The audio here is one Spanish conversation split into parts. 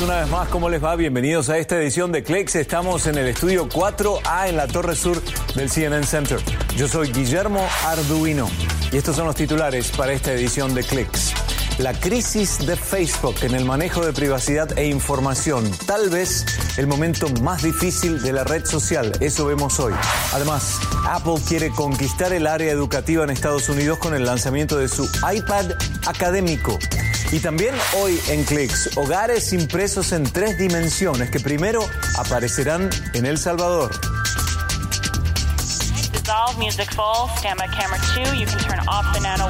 Una vez más, ¿cómo les va? Bienvenidos a esta edición de Clicks. Estamos en el estudio 4A en la torre sur del CNN Center. Yo soy Guillermo Arduino y estos son los titulares para esta edición de Clicks. La crisis de Facebook en el manejo de privacidad e información, tal vez el momento más difícil de la red social, eso vemos hoy. Además, Apple quiere conquistar el área educativa en Estados Unidos con el lanzamiento de su iPad académico. Y también hoy en Clicks, hogares impresos en tres dimensiones que primero aparecerán en El Salvador. Music full, camera nano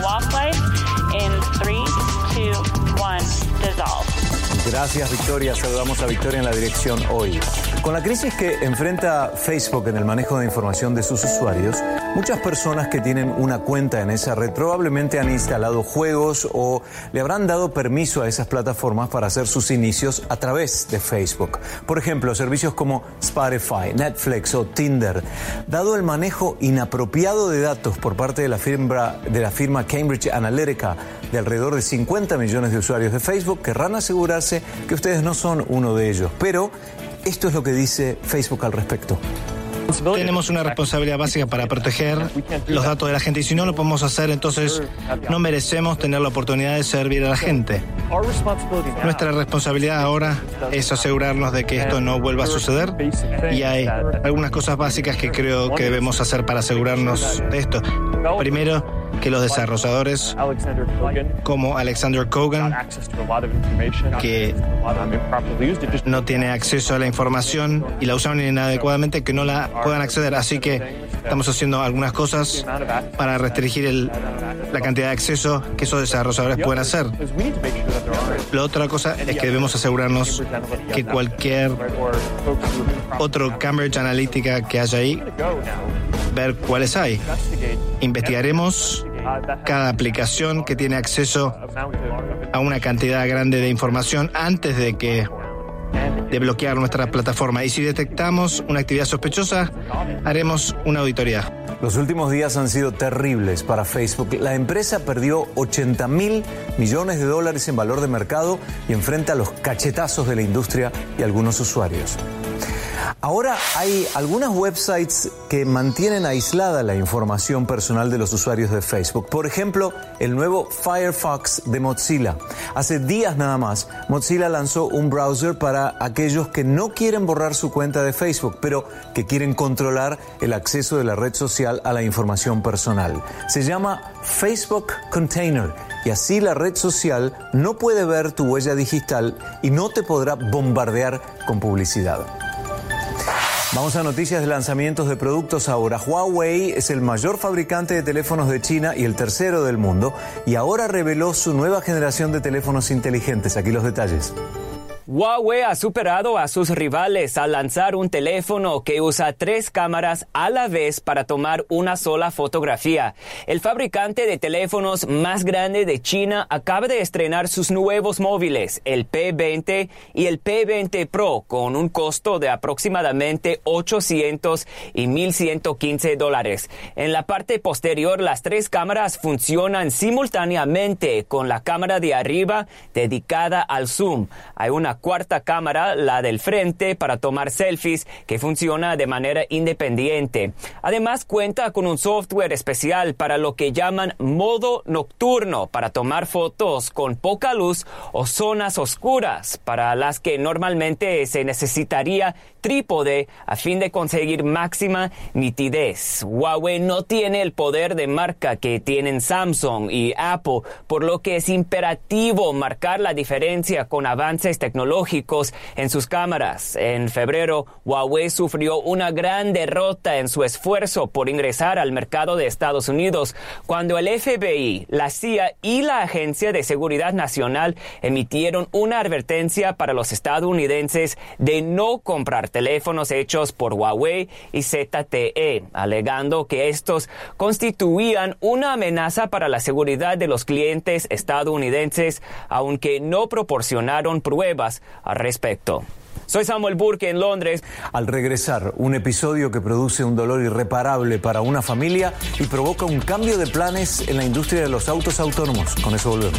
Gracias Victoria, saludamos a Victoria en la dirección hoy. Con la crisis que enfrenta Facebook en el manejo de información de sus usuarios, muchas personas que tienen una cuenta en esa red probablemente han instalado juegos o le habrán dado permiso a esas plataformas para hacer sus inicios a través de Facebook. Por ejemplo, servicios como Spotify, Netflix o Tinder. Dado el manejo inapropiado de datos por parte de la firma, de la firma Cambridge Analytica de alrededor de 50 millones de usuarios de Facebook, querrán asegurarse que ustedes no son uno de ellos. Pero esto es lo que dice Facebook al respecto. Tenemos una responsabilidad básica para proteger los datos de la gente y si no lo podemos hacer, entonces no merecemos tener la oportunidad de servir a la gente. Nuestra responsabilidad ahora es asegurarnos de que esto no vuelva a suceder y hay algunas cosas básicas que creo que debemos hacer para asegurarnos de esto. Primero, que los desarrolladores como Alexander Kogan, que no tiene acceso a la información y la usaron inadecuadamente, que no la puedan acceder. Así que estamos haciendo algunas cosas para restringir el, la cantidad de acceso que esos desarrolladores pueden hacer. La otra cosa es que debemos asegurarnos que cualquier otro Cambridge Analytica que haya ahí, ver cuáles hay. Investigaremos cada aplicación que tiene acceso a una cantidad grande de información antes de que de bloquear nuestra plataforma y si detectamos una actividad sospechosa haremos una auditoría. Los últimos días han sido terribles para Facebook. La empresa perdió 80 mil millones de dólares en valor de mercado y enfrenta los cachetazos de la industria y algunos usuarios. Ahora hay algunas websites que mantienen aislada la información personal de los usuarios de Facebook. Por ejemplo, el nuevo Firefox de Mozilla. Hace días nada más, Mozilla lanzó un browser para aquellos que no quieren borrar su cuenta de Facebook, pero que quieren controlar el acceso de la red social a la información personal. Se llama Facebook Container y así la red social no puede ver tu huella digital y no te podrá bombardear con publicidad. Vamos a noticias de lanzamientos de productos ahora. Huawei es el mayor fabricante de teléfonos de China y el tercero del mundo y ahora reveló su nueva generación de teléfonos inteligentes. Aquí los detalles. Huawei ha superado a sus rivales al lanzar un teléfono que usa tres cámaras a la vez para tomar una sola fotografía. El fabricante de teléfonos más grande de China acaba de estrenar sus nuevos móviles, el P20 y el P20 Pro, con un costo de aproximadamente 800 y 1115 dólares. En la parte posterior, las tres cámaras funcionan simultáneamente con la cámara de arriba dedicada al zoom. Hay una cuarta cámara, la del frente, para tomar selfies que funciona de manera independiente. Además cuenta con un software especial para lo que llaman modo nocturno, para tomar fotos con poca luz o zonas oscuras, para las que normalmente se necesitaría trípode a fin de conseguir máxima nitidez. Huawei no tiene el poder de marca que tienen Samsung y Apple, por lo que es imperativo marcar la diferencia con avances tecnológicos en sus cámaras. En febrero, Huawei sufrió una gran derrota en su esfuerzo por ingresar al mercado de Estados Unidos cuando el FBI, la CIA y la Agencia de Seguridad Nacional emitieron una advertencia para los estadounidenses de no comprar teléfonos hechos por Huawei y ZTE, alegando que estos constituían una amenaza para la seguridad de los clientes estadounidenses, aunque no proporcionaron pruebas al respecto. Soy Samuel Burke en Londres. Al regresar, un episodio que produce un dolor irreparable para una familia y provoca un cambio de planes en la industria de los autos autónomos. Con eso volvemos.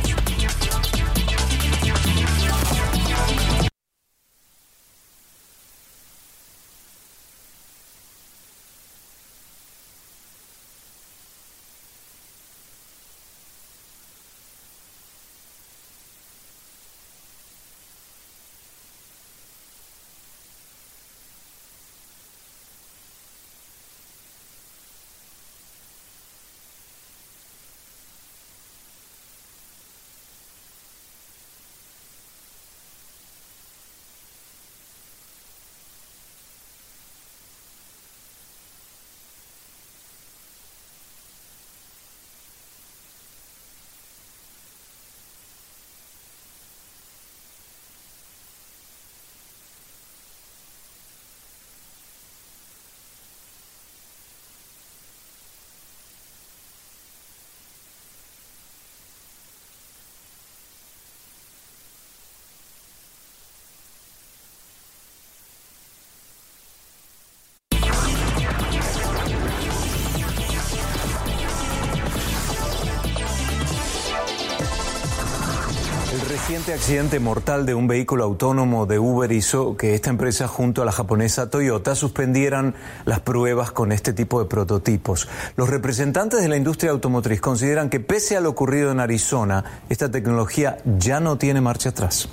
Accidente mortal de un vehículo autónomo de Uber hizo que esta empresa junto a la japonesa Toyota suspendieran las pruebas con este tipo de prototipos. Los representantes de la industria automotriz consideran que pese a lo ocurrido en Arizona, esta tecnología ya no tiene marcha atrás.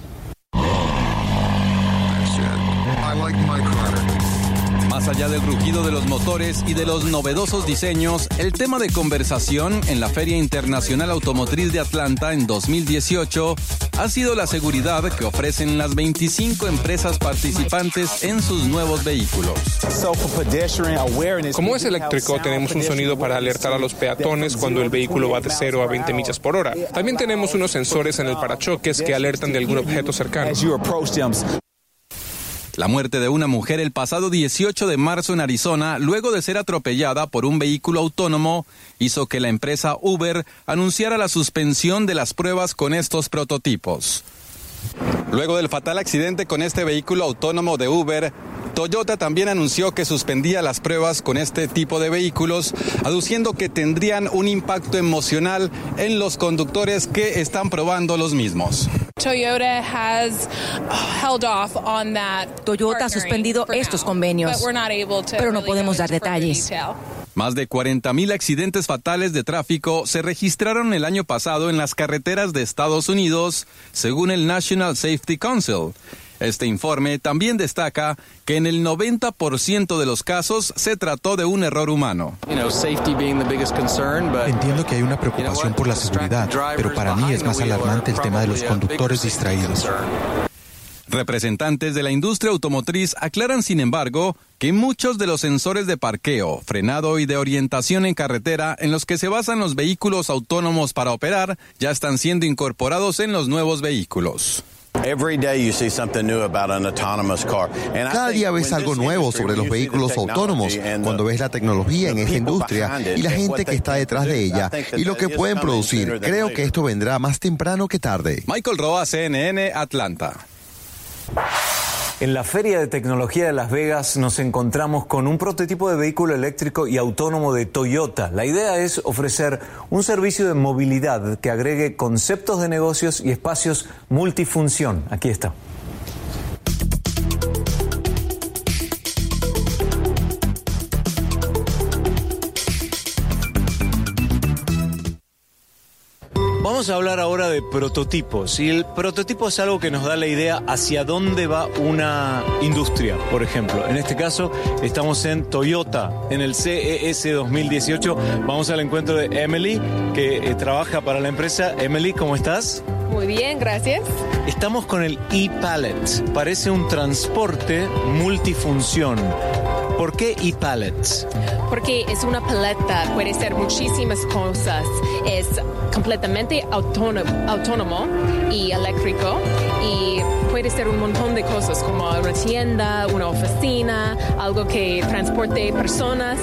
Allá del rugido de los motores y de los novedosos diseños, el tema de conversación en la Feria Internacional Automotriz de Atlanta en 2018 ha sido la seguridad que ofrecen las 25 empresas participantes en sus nuevos vehículos. Como es eléctrico, tenemos un sonido para alertar a los peatones cuando el vehículo va de 0 a 20 millas por hora. También tenemos unos sensores en el parachoques que alertan de algún objeto cercano. La muerte de una mujer el pasado 18 de marzo en Arizona, luego de ser atropellada por un vehículo autónomo, hizo que la empresa Uber anunciara la suspensión de las pruebas con estos prototipos. Luego del fatal accidente con este vehículo autónomo de Uber, Toyota también anunció que suspendía las pruebas con este tipo de vehículos, aduciendo que tendrían un impacto emocional en los conductores que están probando los mismos. Toyota ha suspendido estos convenios, pero no podemos dar detalles. Más de 40.000 accidentes fatales de tráfico se registraron el año pasado en las carreteras de Estados Unidos, según el National Safety Council. Este informe también destaca que en el 90% de los casos se trató de un error humano. Entiendo que hay una preocupación por la seguridad, pero para mí es más alarmante el tema de los conductores distraídos. Representantes de la industria automotriz aclaran, sin embargo, que muchos de los sensores de parqueo, frenado y de orientación en carretera en los que se basan los vehículos autónomos para operar ya están siendo incorporados en los nuevos vehículos. Cada día ves algo nuevo sobre los vehículos autónomos cuando ves la tecnología en esta industria y la gente que está detrás de ella y lo que pueden producir. Creo que esto vendrá más temprano que tarde. Michael Roa, CNN, Atlanta. En la Feria de Tecnología de Las Vegas nos encontramos con un prototipo de vehículo eléctrico y autónomo de Toyota. La idea es ofrecer un servicio de movilidad que agregue conceptos de negocios y espacios multifunción. Aquí está. Vamos a hablar ahora de prototipos. Y el prototipo es algo que nos da la idea hacia dónde va una industria, por ejemplo. En este caso, estamos en Toyota, en el CES 2018. Vamos al encuentro de Emily, que eh, trabaja para la empresa. Emily, ¿cómo estás? Muy bien, gracias. Estamos con el e-Pallet. Parece un transporte multifunción. ¿Por qué e-pallets? Porque es una paleta, puede ser muchísimas cosas. Es completamente autónomo, autónomo y eléctrico y puede ser un montón de cosas como una tienda, una oficina, algo que transporte personas.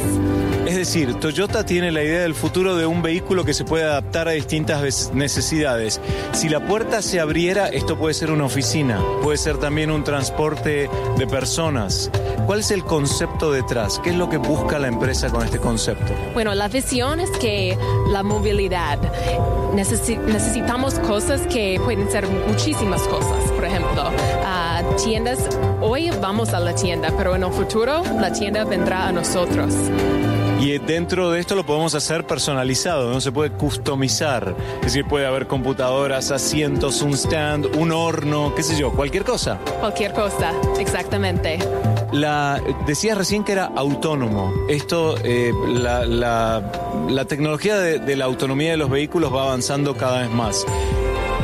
Es decir, Toyota tiene la idea del futuro de un vehículo que se puede adaptar a distintas necesidades. Si la puerta se abriera, esto puede ser una oficina, puede ser también un transporte de personas. ¿Cuál es el concepto detrás? ¿Qué es lo que busca la empresa con este concepto? Bueno, la visión es que la movilidad, necesitamos cosas que pueden ser muchísimas cosas. Por ejemplo, tiendas, hoy vamos a la tienda, pero en el futuro la tienda vendrá a nosotros. Y dentro de esto lo podemos hacer personalizado, no se puede customizar. Es decir, puede haber computadoras, asientos, un stand, un horno, qué sé yo, cualquier cosa. Cualquier cosa, exactamente. La, decías recién que era autónomo. Esto, eh, la, la, tecnología de, de la autonomía de los vehículos va avanzando cada vez más.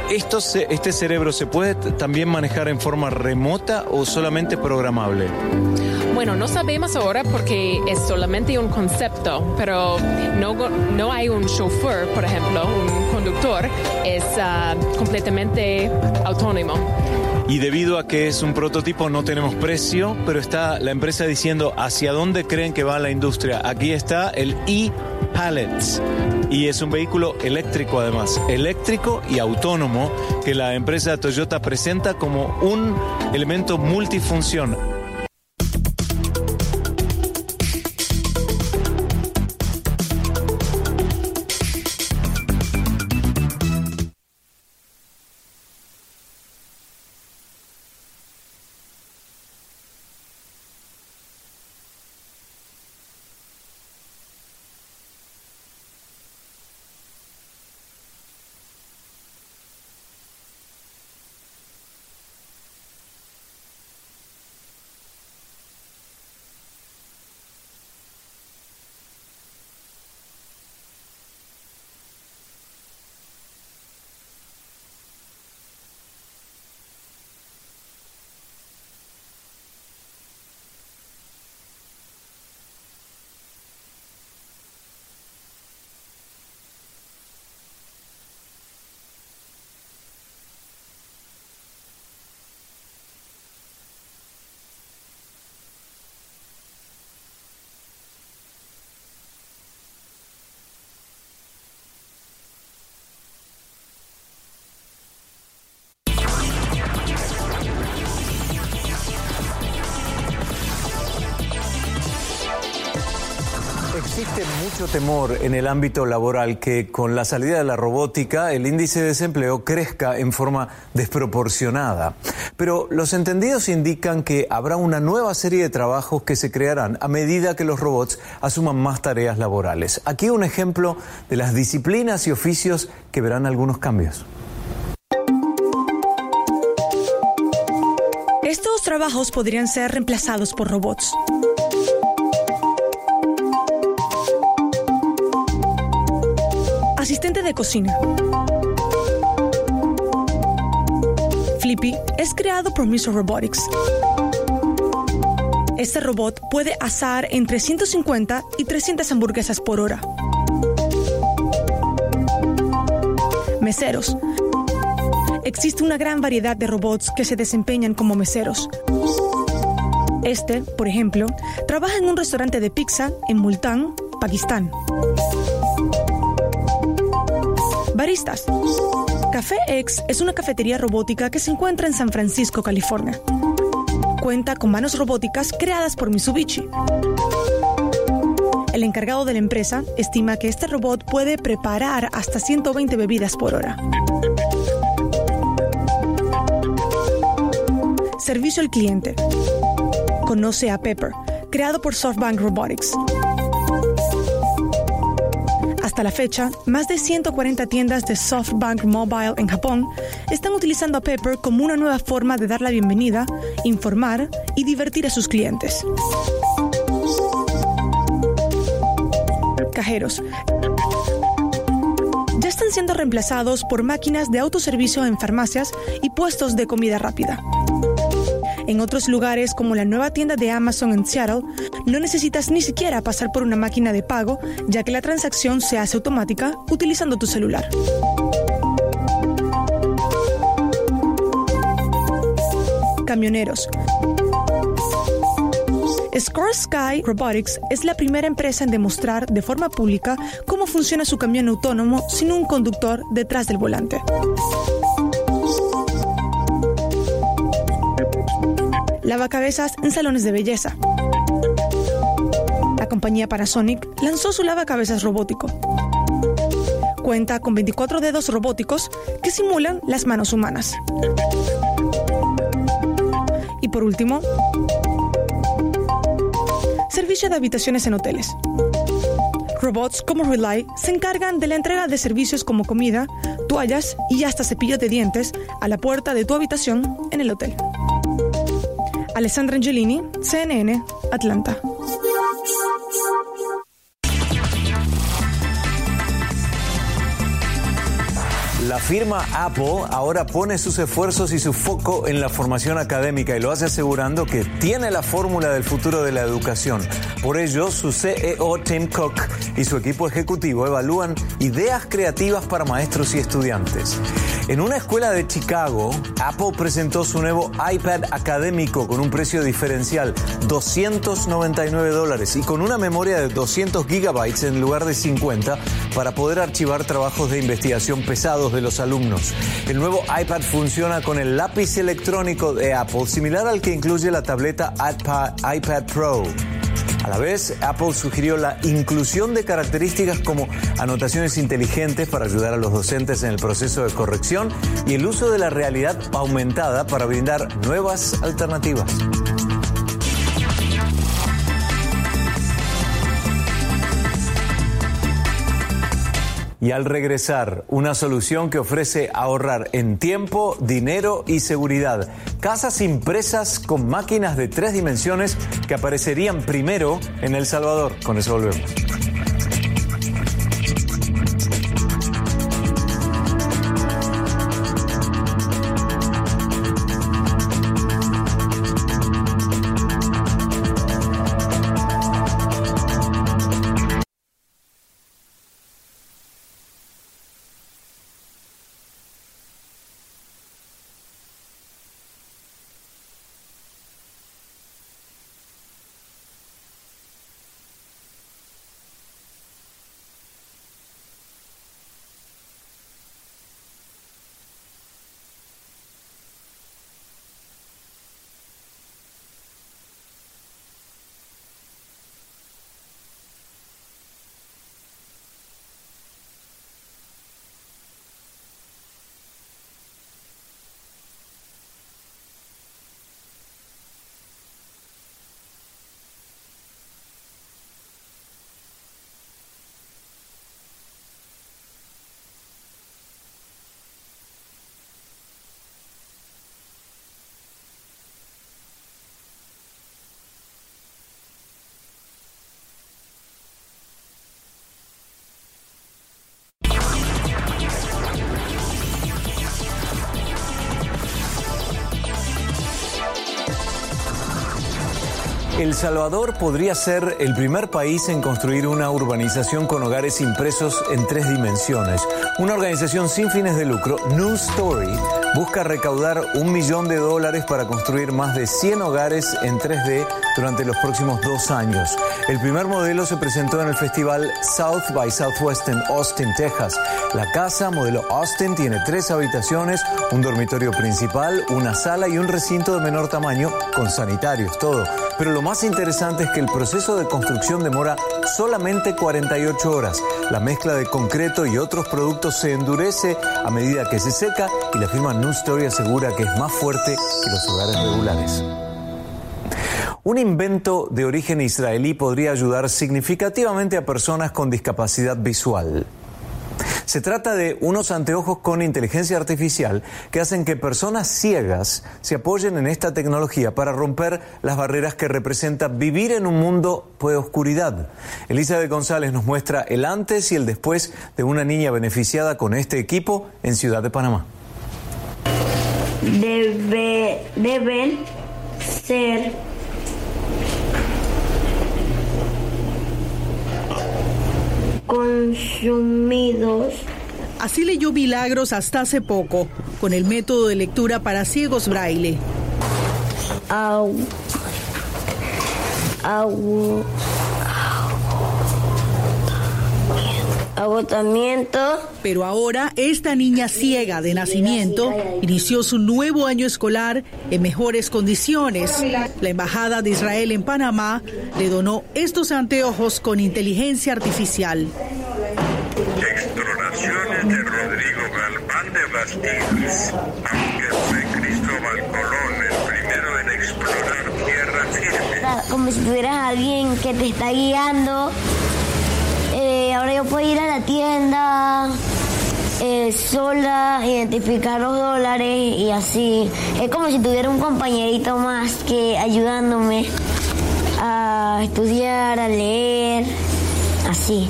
¿Esto ¿Este cerebro se puede también manejar en forma remota o solamente programable? Bueno, no sabemos ahora porque es solamente un concepto, pero no, no hay un chauffeur, por ejemplo, un conductor, es ah, completamente autónomo. Y debido a que es un prototipo no tenemos precio, pero está la empresa diciendo hacia dónde creen que va la industria. Aquí está el e-Pallets y es un vehículo eléctrico además, eléctrico y autónomo que la empresa Toyota presenta como un elemento multifunción. Existe mucho temor en el ámbito laboral que con la salida de la robótica el índice de desempleo crezca en forma desproporcionada. Pero los entendidos indican que habrá una nueva serie de trabajos que se crearán a medida que los robots asuman más tareas laborales. Aquí un ejemplo de las disciplinas y oficios que verán algunos cambios. Estos trabajos podrían ser reemplazados por robots. Asistente de cocina. Flippy es creado por Miso Robotics. Este robot puede asar entre 150 y 300 hamburguesas por hora. Meseros. Existe una gran variedad de robots que se desempeñan como meseros. Este, por ejemplo, trabaja en un restaurante de pizza en Multán, Pakistán. Baristas. Café X es una cafetería robótica que se encuentra en San Francisco, California. Cuenta con manos robóticas creadas por Mitsubishi. El encargado de la empresa estima que este robot puede preparar hasta 120 bebidas por hora. Servicio al cliente. Conoce a Pepper, creado por SoftBank Robotics. Hasta la fecha, más de 140 tiendas de SoftBank Mobile en Japón están utilizando a Pepper como una nueva forma de dar la bienvenida, informar y divertir a sus clientes. Cajeros. Ya están siendo reemplazados por máquinas de autoservicio en farmacias y puestos de comida rápida. En otros lugares, como la nueva tienda de Amazon en Seattle, no necesitas ni siquiera pasar por una máquina de pago, ya que la transacción se hace automática utilizando tu celular. Camioneros. Score Sky Robotics es la primera empresa en demostrar de forma pública cómo funciona su camión autónomo sin un conductor detrás del volante. lavacabezas en salones de belleza. Compañía Panasonic lanzó su lavacabezas robótico. Cuenta con 24 dedos robóticos que simulan las manos humanas. Y por último, servicio de habitaciones en hoteles. Robots como Relay se encargan de la entrega de servicios como comida, toallas y hasta cepillos de dientes a la puerta de tu habitación en el hotel. Alessandra Angelini, CNN, Atlanta. Firma Apple ahora pone sus esfuerzos y su foco en la formación académica y lo hace asegurando que tiene la fórmula del futuro de la educación. Por ello, su CEO Tim Cook y su equipo ejecutivo evalúan ideas creativas para maestros y estudiantes. En una escuela de Chicago, Apple presentó su nuevo iPad académico con un precio diferencial, 299 dólares, y con una memoria de 200 gigabytes en lugar de 50 para poder archivar trabajos de investigación pesados de los alumnos. El nuevo iPad funciona con el lápiz electrónico de Apple, similar al que incluye la tableta iPad, iPad Pro. A la vez, Apple sugirió la inclusión de características como anotaciones inteligentes para ayudar a los docentes en el proceso de corrección y el uso de la realidad aumentada para brindar nuevas alternativas. Y al regresar, una solución que ofrece ahorrar en tiempo, dinero y seguridad. Casas impresas con máquinas de tres dimensiones que aparecerían primero en El Salvador. Con eso volvemos. Salvador podría ser el primer país en construir una urbanización con hogares impresos en tres dimensiones. Una organización sin fines de lucro, New Story, busca recaudar un millón de dólares para construir más de 100 hogares en 3D durante los próximos dos años. El primer modelo se presentó en el festival South by Southwest en Austin, Texas. La casa, modelo Austin, tiene tres habitaciones, un dormitorio principal, una sala y un recinto de menor tamaño con sanitarios, todo. Pero lo más interesante es que el proceso de construcción demora solamente 48 horas. La mezcla de concreto y otros productos se endurece a medida que se seca y la firma New Story asegura que es más fuerte que los hogares regulares. Un invento de origen israelí podría ayudar significativamente a personas con discapacidad visual. Se trata de unos anteojos con inteligencia artificial que hacen que personas ciegas se apoyen en esta tecnología para romper las barreras que representa vivir en un mundo de oscuridad. Elizabeth González nos muestra el antes y el después de una niña beneficiada con este equipo en Ciudad de Panamá. Debe, deben ser consumidos. Así leyó Milagros hasta hace poco, con el método de lectura para ciegos braille. Au, au, agotamiento. Pero ahora esta niña ciega de nacimiento inició su nuevo año escolar en mejores condiciones. La Embajada de Israel en Panamá le donó estos anteojos con inteligencia artificial. Exploraciones de Rodrigo Galván de Bastidas, aunque fue Cristóbal Colón el primero en explorar tierra firme. Como si tuvieras a alguien que te está guiando ahora yo puedo ir a la tienda eh, sola, identificar los dólares y así. Es como si tuviera un compañerito más que ayudándome a estudiar, a leer, así.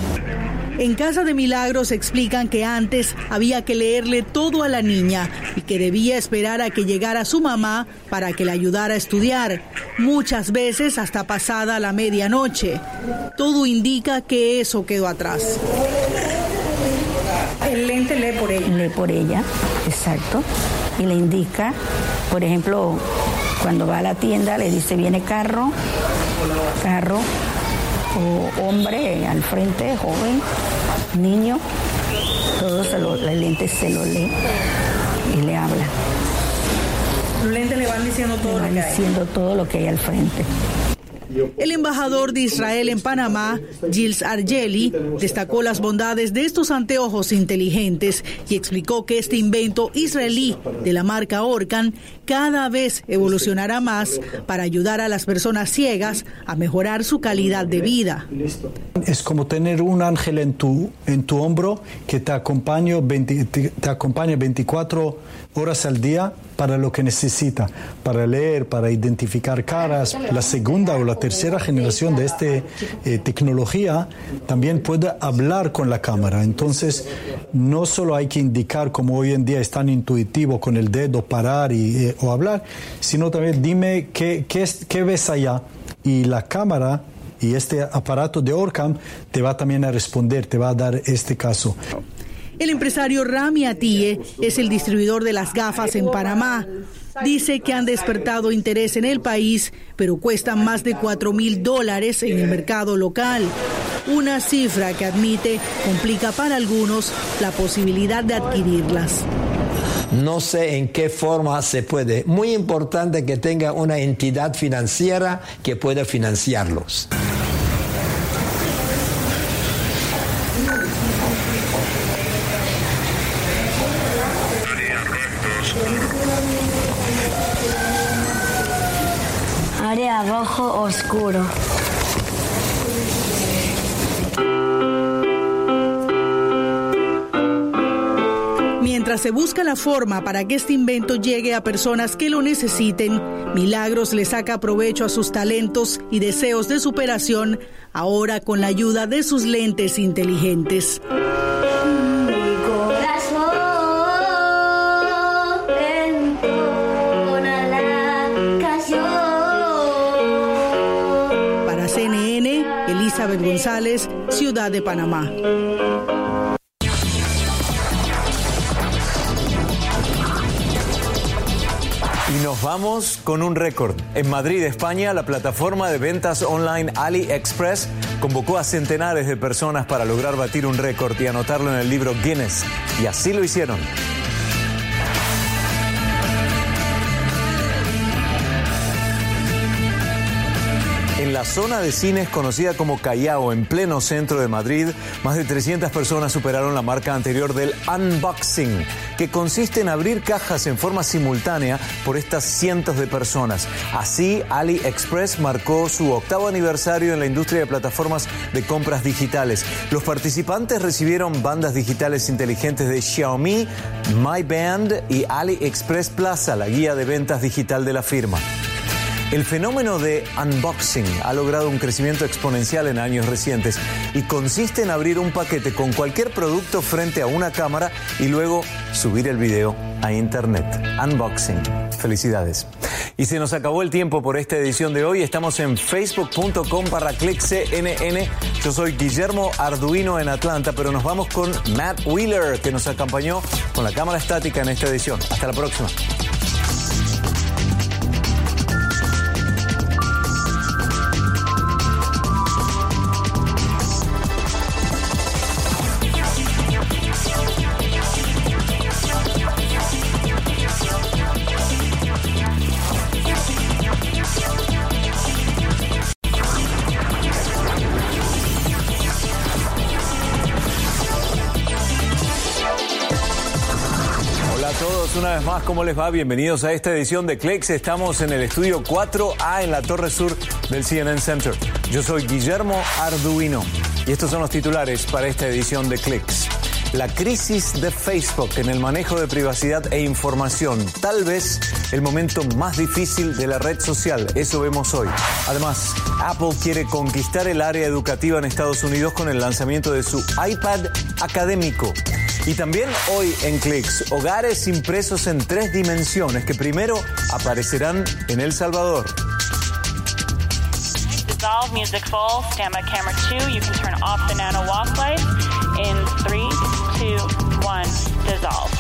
En Casa de Milagros explican que antes había que leerle todo a la niña y que debía esperar a que llegara su mamá para que la ayudara a estudiar, muchas veces hasta pasada la medianoche. Todo indica que eso quedó atrás. El lente lee por ella. Lee por ella, exacto. Y le indica, por ejemplo, cuando va a la tienda le dice viene carro, carro, o hombre al frente, joven, niño, todo se lo, el lente se lo lee y le habla. Los lentes le van diciendo todo le van diciendo todo lo que hay al frente. El embajador de Israel en Panamá, Gilles Argeli, destacó las bondades de estos anteojos inteligentes y explicó que este invento israelí de la marca Orcan cada vez evolucionará más para ayudar a las personas ciegas a mejorar su calidad de vida. Es como tener un ángel en tu, en tu hombro que te acompaña, te, te acompaña 24 horas al día para lo que necesita, para leer, para identificar caras. La segunda o la tercera generación de esta eh, tecnología también puede hablar con la cámara. Entonces, no solo hay que indicar como hoy en día es tan intuitivo con el dedo parar y, eh, o hablar, sino también dime qué, qué, qué ves allá y la cámara y este aparato de Orcam te va también a responder, te va a dar este caso. El empresario Rami Atie es el distribuidor de las gafas en Panamá. Dice que han despertado interés en el país, pero cuestan más de 4 mil dólares en el mercado local. Una cifra que admite complica para algunos la posibilidad de adquirirlas. No sé en qué forma se puede. Muy importante que tenga una entidad financiera que pueda financiarlos. Área rojo oscuro. Mientras se busca la forma para que este invento llegue a personas que lo necesiten, Milagros le saca provecho a sus talentos y deseos de superación, ahora con la ayuda de sus lentes inteligentes. González, Ciudad de Panamá. Y nos vamos con un récord. En Madrid, España, la plataforma de ventas online AliExpress convocó a centenares de personas para lograr batir un récord y anotarlo en el libro Guinness. Y así lo hicieron. En la zona de cines conocida como Callao, en pleno centro de Madrid, más de 300 personas superaron la marca anterior del unboxing, que consiste en abrir cajas en forma simultánea por estas cientos de personas. Así, AliExpress marcó su octavo aniversario en la industria de plataformas de compras digitales. Los participantes recibieron bandas digitales inteligentes de Xiaomi, My Band y AliExpress Plaza, la guía de ventas digital de la firma. El fenómeno de unboxing ha logrado un crecimiento exponencial en años recientes y consiste en abrir un paquete con cualquier producto frente a una cámara y luego subir el video a internet. Unboxing. Felicidades. Y se nos acabó el tiempo por esta edición de hoy. Estamos en facebook.com barra cnn. Yo soy Guillermo Arduino en Atlanta, pero nos vamos con Matt Wheeler, que nos acompañó con la cámara estática en esta edición. Hasta la próxima. Una vez más, ¿cómo les va? Bienvenidos a esta edición de Clicks. Estamos en el estudio 4A en la torre sur del CNN Center. Yo soy Guillermo Arduino y estos son los titulares para esta edición de Clicks. La crisis de Facebook en el manejo de privacidad e información, tal vez el momento más difícil de la red social, eso vemos hoy. Además, Apple quiere conquistar el área educativa en Estados Unidos con el lanzamiento de su iPad académico. Y también hoy en Clicks, hogares impresos en tres dimensiones que primero aparecerán en El Salvador. Dissolve music full, stand by camera two. You can turn off the nano walk light in three, two, one, dissolve.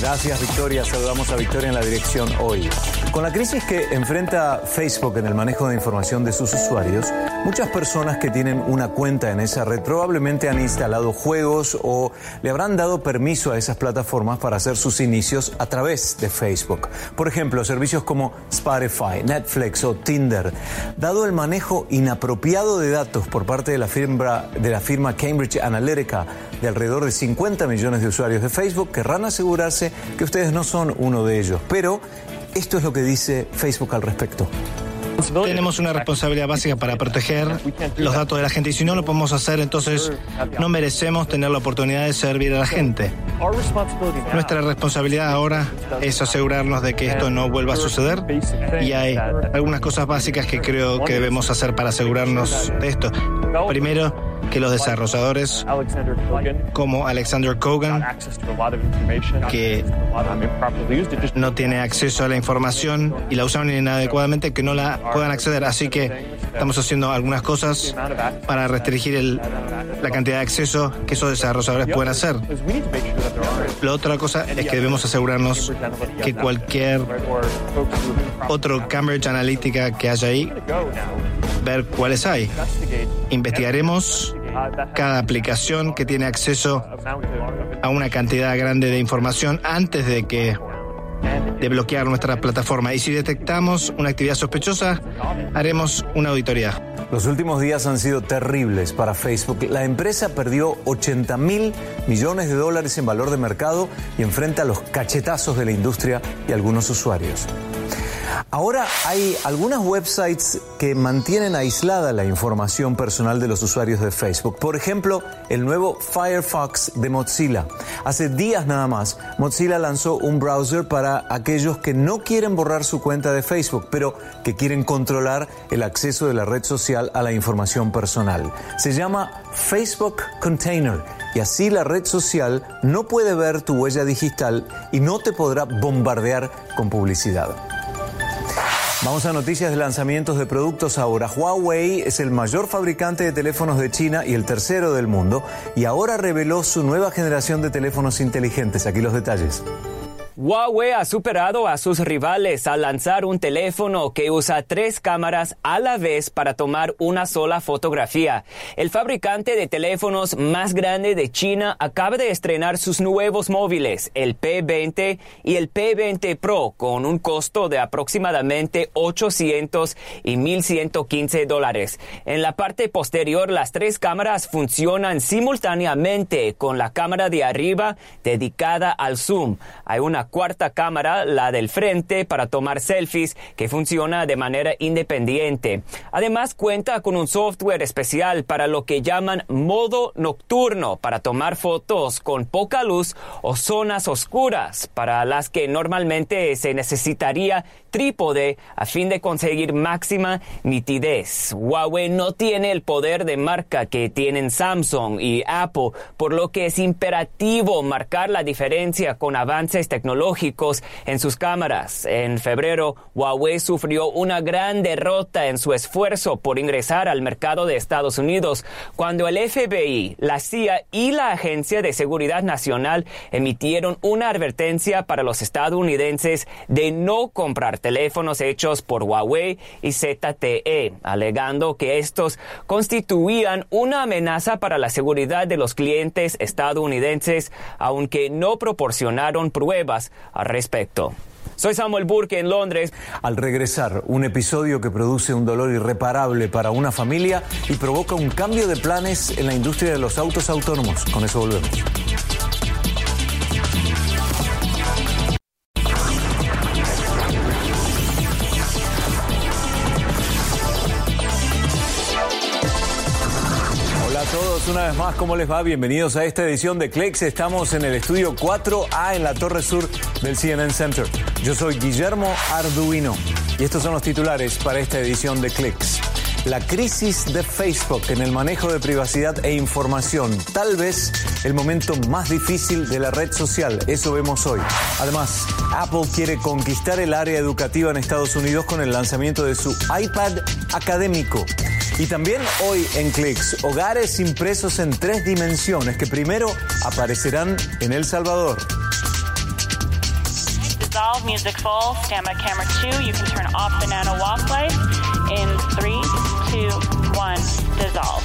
Gracias Victoria, saludamos a Victoria en la dirección hoy. Con la crisis que enfrenta Facebook en el manejo de información de sus usuarios, muchas personas que tienen una cuenta en esa red probablemente han instalado juegos o le habrán dado permiso a esas plataformas para hacer sus inicios a través de Facebook. Por ejemplo, servicios como Spotify, Netflix o Tinder. Dado el manejo inapropiado de datos por parte de la firma, de la firma Cambridge Analytica de alrededor de 50 millones de usuarios de Facebook, querrán asegurarse que ustedes no son uno de ellos. Pero esto es lo que dice Facebook al respecto. Tenemos una responsabilidad básica para proteger los datos de la gente y si no lo podemos hacer, entonces no merecemos tener la oportunidad de servir a la gente. Nuestra responsabilidad ahora es asegurarnos de que esto no vuelva a suceder y hay algunas cosas básicas que creo que debemos hacer para asegurarnos de esto. Primero, que los desarrolladores como Alexander Kogan, que no tiene acceso a la información y la usaron inadecuadamente, que no la puedan acceder. Así que estamos haciendo algunas cosas para restringir la cantidad de acceso que esos desarrolladores pueden hacer. La otra cosa es que debemos asegurarnos que cualquier otro Cambridge Analytica que haya ahí, ver cuáles hay. Investigaremos cada aplicación que tiene acceso a una cantidad grande de información antes de que de bloquear nuestra plataforma. Y si detectamos una actividad sospechosa, haremos una auditoría. Los últimos días han sido terribles para Facebook. La empresa perdió 80 mil millones de dólares en valor de mercado y enfrenta los cachetazos de la industria y algunos usuarios. Ahora hay algunas websites que mantienen aislada la información personal de los usuarios de Facebook. Por ejemplo, el nuevo Firefox de Mozilla. Hace días nada más, Mozilla lanzó un browser para aquellos que no quieren borrar su cuenta de Facebook, pero que quieren controlar el acceso de la red social a la información personal. Se llama Facebook Container y así la red social no puede ver tu huella digital y no te podrá bombardear con publicidad. Vamos a noticias de lanzamientos de productos ahora. Huawei es el mayor fabricante de teléfonos de China y el tercero del mundo y ahora reveló su nueva generación de teléfonos inteligentes. Aquí los detalles. Huawei ha superado a sus rivales al lanzar un teléfono que usa tres cámaras a la vez para tomar una sola fotografía. El fabricante de teléfonos más grande de China acaba de estrenar sus nuevos móviles, el P20 y el P20 Pro, con un costo de aproximadamente 800 y 1115 dólares. En la parte posterior, las tres cámaras funcionan simultáneamente con la cámara de arriba dedicada al zoom. Hay una cuarta cámara, la del frente, para tomar selfies que funciona de manera independiente. Además cuenta con un software especial para lo que llaman modo nocturno, para tomar fotos con poca luz o zonas oscuras, para las que normalmente se necesitaría trípode a fin de conseguir máxima nitidez. Huawei no tiene el poder de marca que tienen Samsung y Apple, por lo que es imperativo marcar la diferencia con avances tecnológicos en sus cámaras. En febrero, Huawei sufrió una gran derrota en su esfuerzo por ingresar al mercado de Estados Unidos cuando el FBI, la CIA y la Agencia de Seguridad Nacional emitieron una advertencia para los estadounidenses de no comprar teléfonos hechos por Huawei y ZTE, alegando que estos constituían una amenaza para la seguridad de los clientes estadounidenses, aunque no proporcionaron pruebas al respecto. Soy Samuel Burke en Londres. Al regresar, un episodio que produce un dolor irreparable para una familia y provoca un cambio de planes en la industria de los autos autónomos. Con eso volvemos. Una vez más, ¿cómo les va? Bienvenidos a esta edición de Clicks. Estamos en el estudio 4A en la torre sur del CNN Center. Yo soy Guillermo Arduino y estos son los titulares para esta edición de Clicks. La crisis de Facebook en el manejo de privacidad e información, tal vez el momento más difícil de la red social, eso vemos hoy. Además, Apple quiere conquistar el área educativa en Estados Unidos con el lanzamiento de su iPad académico. Y también hoy en Clicks, hogares impresos en tres dimensiones que primero aparecerán en El Salvador. Dissolve music full, stand by camera two. You can turn off the nano walk light in three, two, one, dissolve.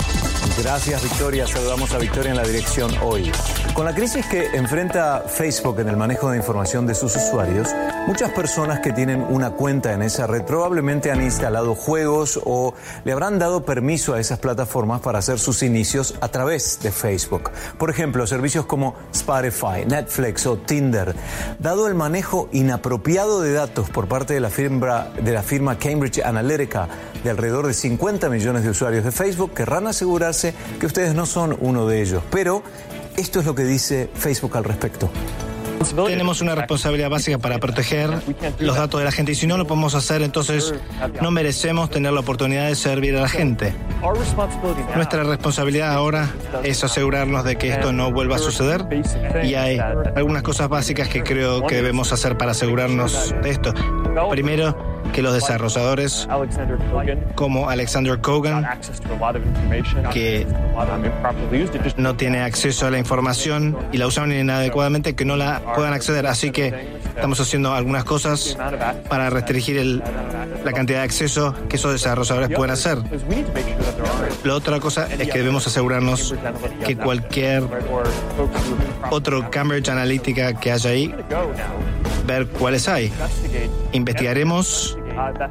Gracias Victoria, saludamos a Victoria en la dirección hoy. Con la crisis que enfrenta Facebook en el manejo de información de sus usuarios, muchas personas que tienen una cuenta en esa red probablemente han instalado juegos o le habrán dado permiso a esas plataformas para hacer sus inicios a través de Facebook. Por ejemplo, servicios como Spotify, Netflix o Tinder. Dado el manejo inapropiado de datos por parte de la firma, de la firma Cambridge Analytica de alrededor de 50 millones de usuarios de Facebook, querrán asegurarse que ustedes no son uno de ellos. Pero esto es lo que dice Facebook al respecto. Tenemos una responsabilidad básica para proteger los datos de la gente y si no lo podemos hacer, entonces no merecemos tener la oportunidad de servir a la gente. Nuestra responsabilidad ahora es asegurarnos de que esto no vuelva a suceder y hay algunas cosas básicas que creo que debemos hacer para asegurarnos de esto. Primero, que los desarrolladores como Alexander Kogan, que no tiene acceso a la información y la usan inadecuadamente, que no la puedan acceder. Así que estamos haciendo algunas cosas para restringir la cantidad de acceso que esos desarrolladores pueden hacer. La otra cosa es que debemos asegurarnos que cualquier otro Cambridge Analytica que haya ahí, ver cuáles hay. Investigaremos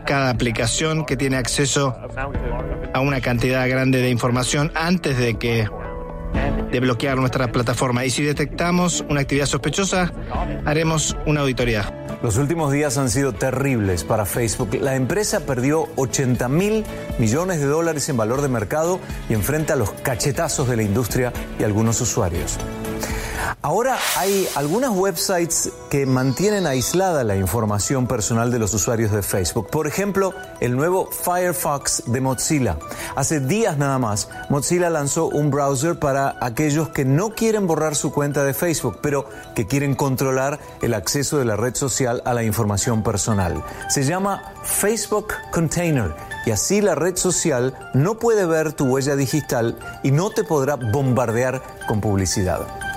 cada aplicación que tiene acceso a una cantidad grande de información antes de que de bloquear nuestra plataforma y si detectamos una actividad sospechosa haremos una auditoría. Los últimos días han sido terribles para Facebook. La empresa perdió 80 mil millones de dólares en valor de mercado y enfrenta los cachetazos de la industria y algunos usuarios. Ahora hay algunas websites que mantienen aislada la información personal de los usuarios de Facebook. Por ejemplo, el nuevo Firefox de Mozilla. Hace días nada más, Mozilla lanzó un browser para aquellos que no quieren borrar su cuenta de Facebook, pero que quieren controlar el acceso de la red social a la información personal. Se llama Facebook Container y así la red social no puede ver tu huella digital y no te podrá bombardear con publicidad.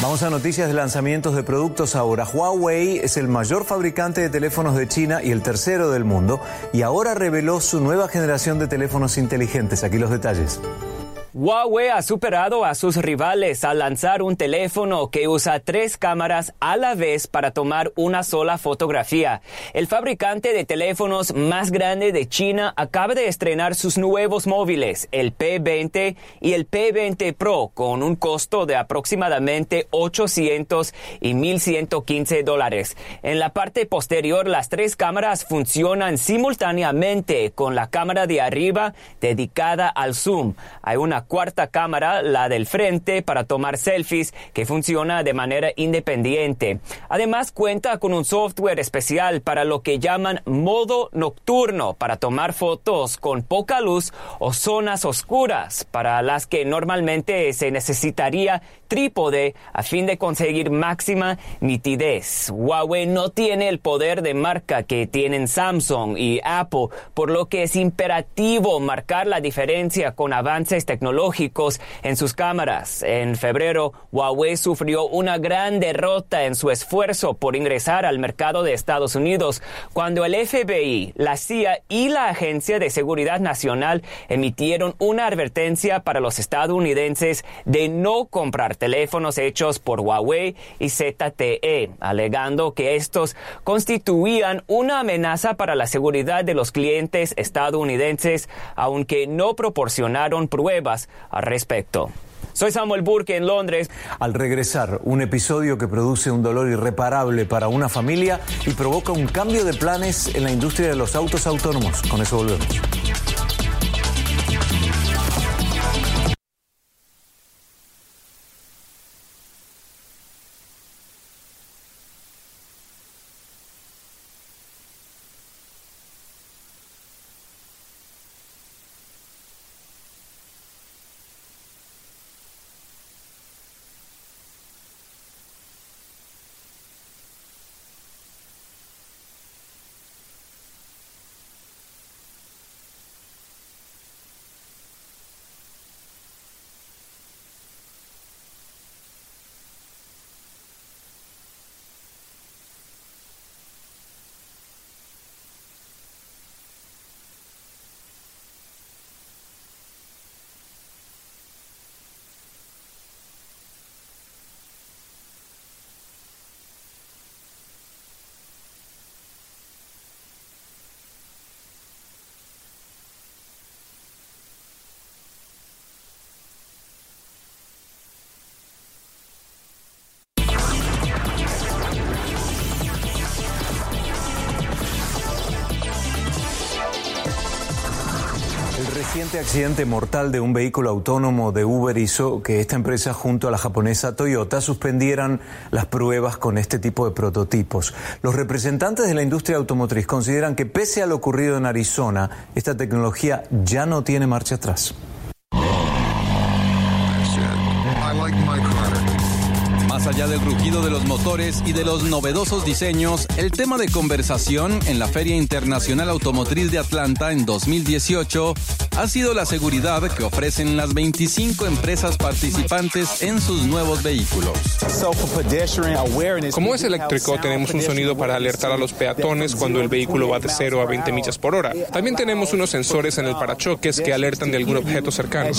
Vamos a noticias de lanzamientos de productos ahora. Huawei es el mayor fabricante de teléfonos de China y el tercero del mundo y ahora reveló su nueva generación de teléfonos inteligentes. Aquí los detalles. Huawei ha superado a sus rivales al lanzar un teléfono que usa tres cámaras a la vez para tomar una sola fotografía. El fabricante de teléfonos más grande de China acaba de estrenar sus nuevos móviles, el P20 y el P20 Pro, con un costo de aproximadamente 800 y 1115 dólares. En la parte posterior, las tres cámaras funcionan simultáneamente con la cámara de arriba dedicada al zoom. Hay una cuarta cámara, la del frente, para tomar selfies, que funciona de manera independiente. Además, cuenta con un software especial para lo que llaman modo nocturno, para tomar fotos con poca luz o zonas oscuras, para las que normalmente se necesitaría trípode a fin de conseguir máxima nitidez. Huawei no tiene el poder de marca que tienen Samsung y Apple, por lo que es imperativo marcar la diferencia con avances tecnológicos en sus cámaras. En febrero, Huawei sufrió una gran derrota en su esfuerzo por ingresar al mercado de Estados Unidos cuando el FBI, la CIA y la Agencia de Seguridad Nacional emitieron una advertencia para los estadounidenses de no comprar teléfonos hechos por Huawei y ZTE, alegando que estos constituían una amenaza para la seguridad de los clientes estadounidenses, aunque no proporcionaron pruebas al respecto. Soy Samuel Burke en Londres. Al regresar, un episodio que produce un dolor irreparable para una familia y provoca un cambio de planes en la industria de los autos autónomos. Con eso volvemos. Accidente mortal de un vehículo autónomo de Uber hizo que esta empresa junto a la japonesa Toyota suspendieran las pruebas con este tipo de prototipos. Los representantes de la industria automotriz consideran que pese a lo ocurrido en Arizona, esta tecnología ya no tiene marcha atrás. Allá del rugido de los motores y de los novedosos diseños, el tema de conversación en la Feria Internacional Automotriz de Atlanta en 2018 ha sido la seguridad que ofrecen las 25 empresas participantes en sus nuevos vehículos. Como es eléctrico, tenemos un sonido para alertar a los peatones cuando el vehículo va de 0 a 20 millas por hora. También tenemos unos sensores en el parachoques que alertan de algún objeto cercano.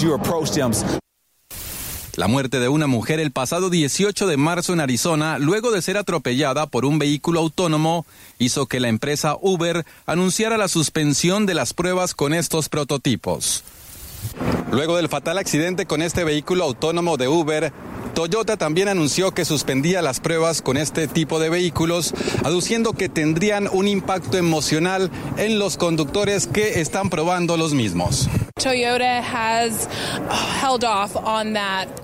La muerte de una mujer el pasado 18 de marzo en Arizona, luego de ser atropellada por un vehículo autónomo, hizo que la empresa Uber anunciara la suspensión de las pruebas con estos prototipos. Luego del fatal accidente con este vehículo autónomo de Uber, Toyota también anunció que suspendía las pruebas con este tipo de vehículos, aduciendo que tendrían un impacto emocional en los conductores que están probando los mismos.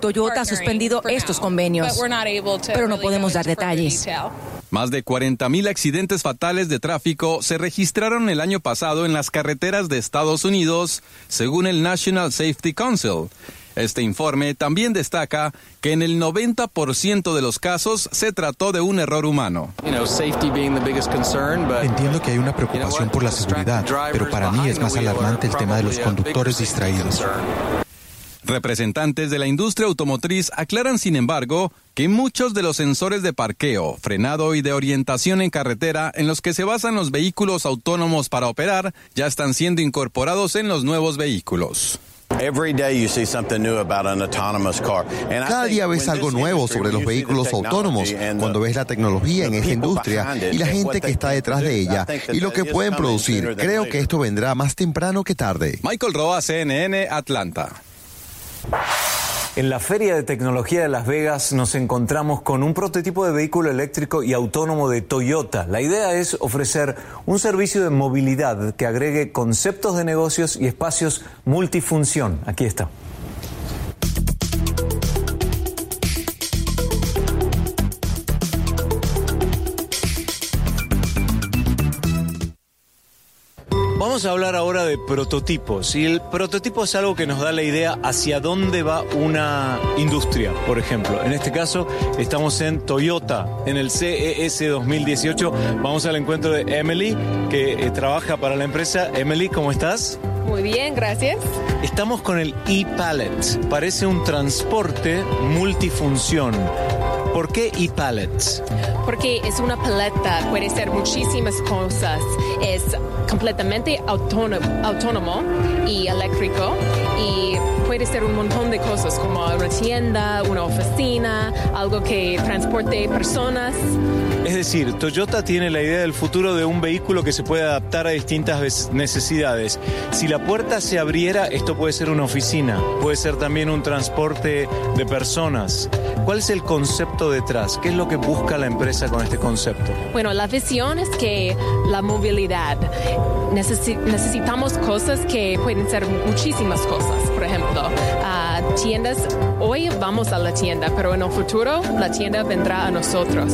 Toyota ha suspendido estos convenios, pero no podemos dar detalles. Más de 40.000 accidentes fatales de tráfico se registraron el año pasado en las carreteras de Estados Unidos, según el National Safety Council. Este informe también destaca que en el 90% de los casos se trató de un error humano. Entiendo que hay una preocupación por la seguridad, pero para mí es más alarmante el tema de los conductores distraídos. Representantes de la industria automotriz aclaran, sin embargo, que muchos de los sensores de parqueo, frenado y de orientación en carretera en los que se basan los vehículos autónomos para operar ya están siendo incorporados en los nuevos vehículos. Cada día ves algo nuevo sobre los vehículos autónomos cuando ves la tecnología en esta industria y la gente que está detrás de ella y lo que pueden producir. Creo que esto vendrá más temprano que tarde. Michael Roa, CNN, Atlanta. En la Feria de Tecnología de Las Vegas nos encontramos con un prototipo de vehículo eléctrico y autónomo de Toyota. La idea es ofrecer un servicio de movilidad que agregue conceptos de negocios y espacios multifunción. Aquí está. Vamos a hablar ahora de prototipos. Y el prototipo es algo que nos da la idea hacia dónde va una industria, por ejemplo. En este caso, estamos en Toyota, en el CES 2018. Vamos al encuentro de Emily, que eh, trabaja para la empresa. Emily, ¿cómo estás? Muy bien, gracias. Estamos con el e-Pallet. Parece un transporte multifunción. ¿Por qué e-pallets? Porque es una paleta, puede ser muchísimas cosas. Es completamente autónomo, autónomo y eléctrico y puede ser un montón de cosas como una tienda, una oficina, algo que transporte personas. Es decir, Toyota tiene la idea del futuro de un vehículo que se puede adaptar a distintas necesidades. Si la puerta se abriera, esto puede ser una oficina, puede ser también un transporte de personas. ¿Cuál es el concepto detrás? ¿Qué es lo que busca la empresa con este concepto? Bueno, la visión es que la movilidad, necesitamos cosas que pueden ser muchísimas cosas. Por ejemplo, tiendas, hoy vamos a la tienda, pero en el futuro la tienda vendrá a nosotros.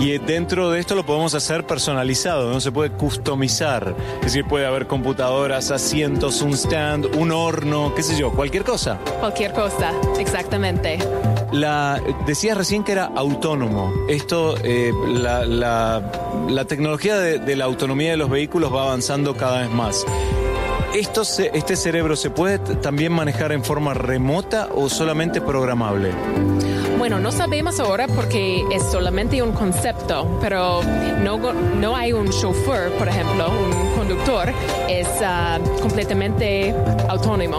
Y dentro de esto lo podemos hacer personalizado, no se puede customizar. Es decir, puede haber computadoras, asientos, un stand, un horno, qué sé yo, cualquier cosa. Cualquier cosa, exactamente. La, decías recién que era autónomo. Esto, eh, la, la, tecnología de, la autonomía de los vehículos va avanzando cada vez más. ¿Esto ¿Este cerebro se puede también manejar en forma remota o solamente programable? Bueno, no sabemos ahora porque es solamente un concepto, pero no, no hay un chauffeur, por ejemplo, un conductor, es ah, completamente autónomo.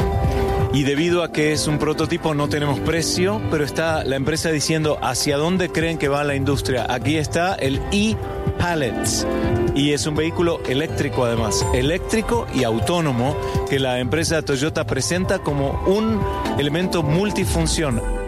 Y debido a que es un prototipo no tenemos precio, pero está la empresa diciendo hacia dónde creen que va la industria. Aquí está el e-Pallets. Y es un vehículo eléctrico además, eléctrico y autónomo que la empresa Toyota presenta como un elemento multifunción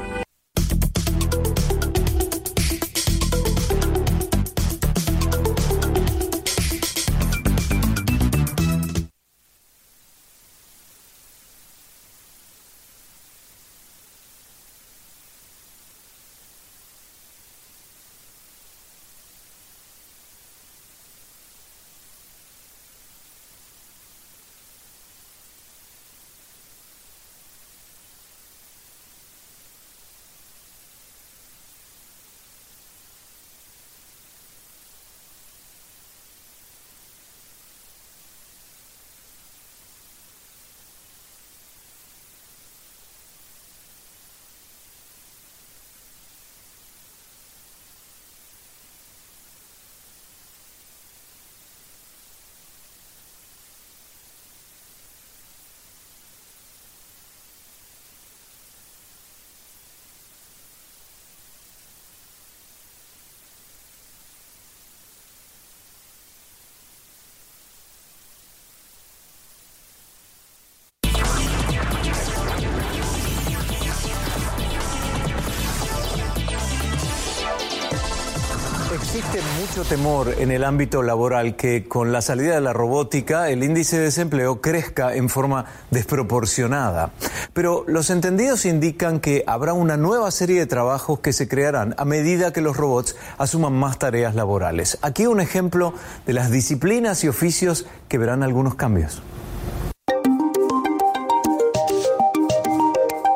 Mucho temor en el ámbito laboral que con la salida de la robótica el índice de desempleo crezca en forma desproporcionada. Pero los entendidos indican que habrá una nueva serie de trabajos que se crearán a medida que los robots asuman más tareas laborales. Aquí un ejemplo de las disciplinas y oficios que verán algunos cambios.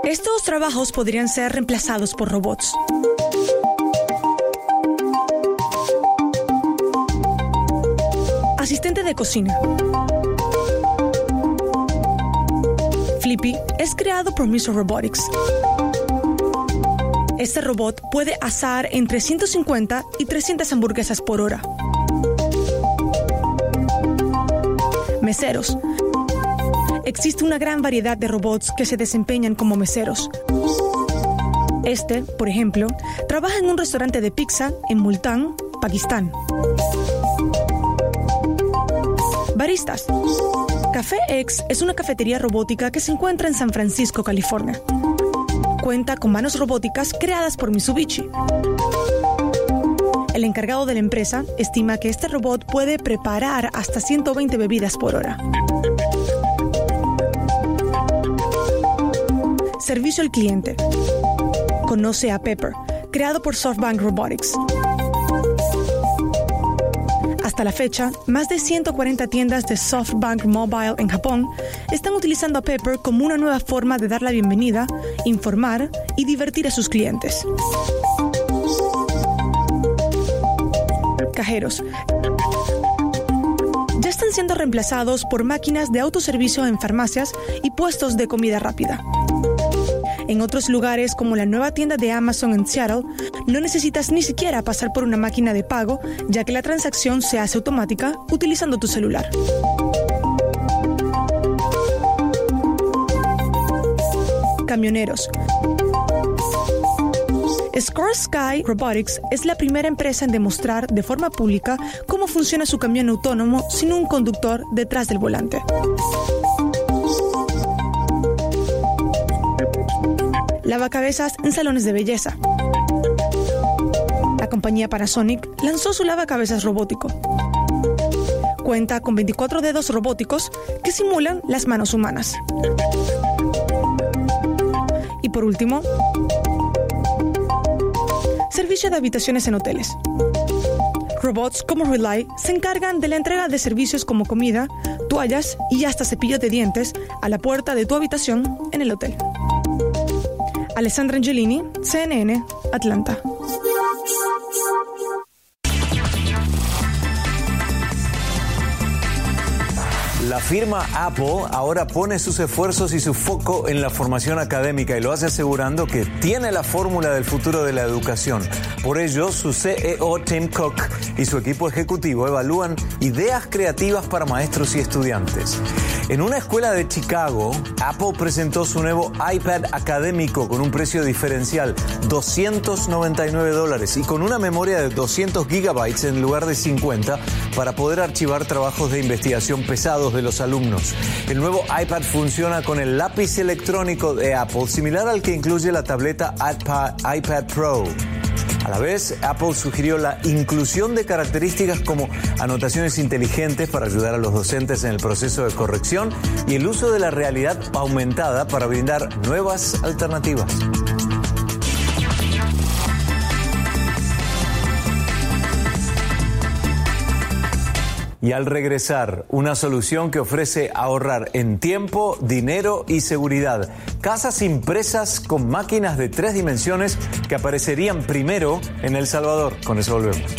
Estos trabajos podrían ser reemplazados por robots. Cocina. Flippy es creado por Miso Robotics. Este robot puede asar entre 150 y 300 hamburguesas por hora. Meseros. Existe una gran variedad de robots que se desempeñan como meseros. Este, por ejemplo, trabaja en un restaurante de pizza en Multan, Pakistán. Baristas. Café X es una cafetería robótica que se encuentra en San Francisco, California. Cuenta con manos robóticas creadas por Mitsubishi. El encargado de la empresa estima que este robot puede preparar hasta 120 bebidas por hora. Servicio al cliente. Conoce a Pepper, creado por SoftBank Robotics. Hasta la fecha, más de 140 tiendas de SoftBank Mobile en Japón están utilizando a Pepper como una nueva forma de dar la bienvenida, informar y divertir a sus clientes. Cajeros. Ya están siendo reemplazados por máquinas de autoservicio en farmacias y puestos de comida rápida. En otros lugares, como la nueva tienda de Amazon en Seattle, no necesitas ni siquiera pasar por una máquina de pago, ya que la transacción se hace automática utilizando tu celular. Camioneros. Score Sky Robotics es la primera empresa en demostrar de forma pública cómo funciona su camión autónomo sin un conductor detrás del volante. Lavacabezas en salones de belleza. La compañía Panasonic lanzó su lavacabezas robótico. Cuenta con 24 dedos robóticos que simulan las manos humanas. Y por último, servicio de habitaciones en hoteles. Robots como Relay se encargan de la entrega de servicios como comida, toallas y hasta cepillos de dientes a la puerta de tu habitación en el hotel. Alessandra Angelini, CNN, Atlanta. Firma Apple ahora pone sus esfuerzos y su foco en la formación académica y lo hace asegurando que tiene la fórmula del futuro de la educación. Por ello, su CEO Tim Cook y su equipo ejecutivo evalúan ideas creativas para maestros y estudiantes. En una escuela de Chicago, Apple presentó su nuevo iPad académico con un precio diferencial, 299 dólares, y con una memoria de 200 gigabytes en lugar de 50 para poder archivar trabajos de investigación pesados de los alumnos. El nuevo iPad funciona con el lápiz electrónico de Apple, similar al que incluye la tableta iPad, Pro. A la vez, Apple sugirió la inclusión de características como anotaciones inteligentes para ayudar a los docentes en el proceso de corrección y el uso de la realidad aumentada para brindar nuevas alternativas. Y al regresar, una solución que ofrece ahorrar en tiempo, dinero y seguridad. Casas impresas con máquinas de tres dimensiones que aparecerían primero en El Salvador. Con eso volvemos.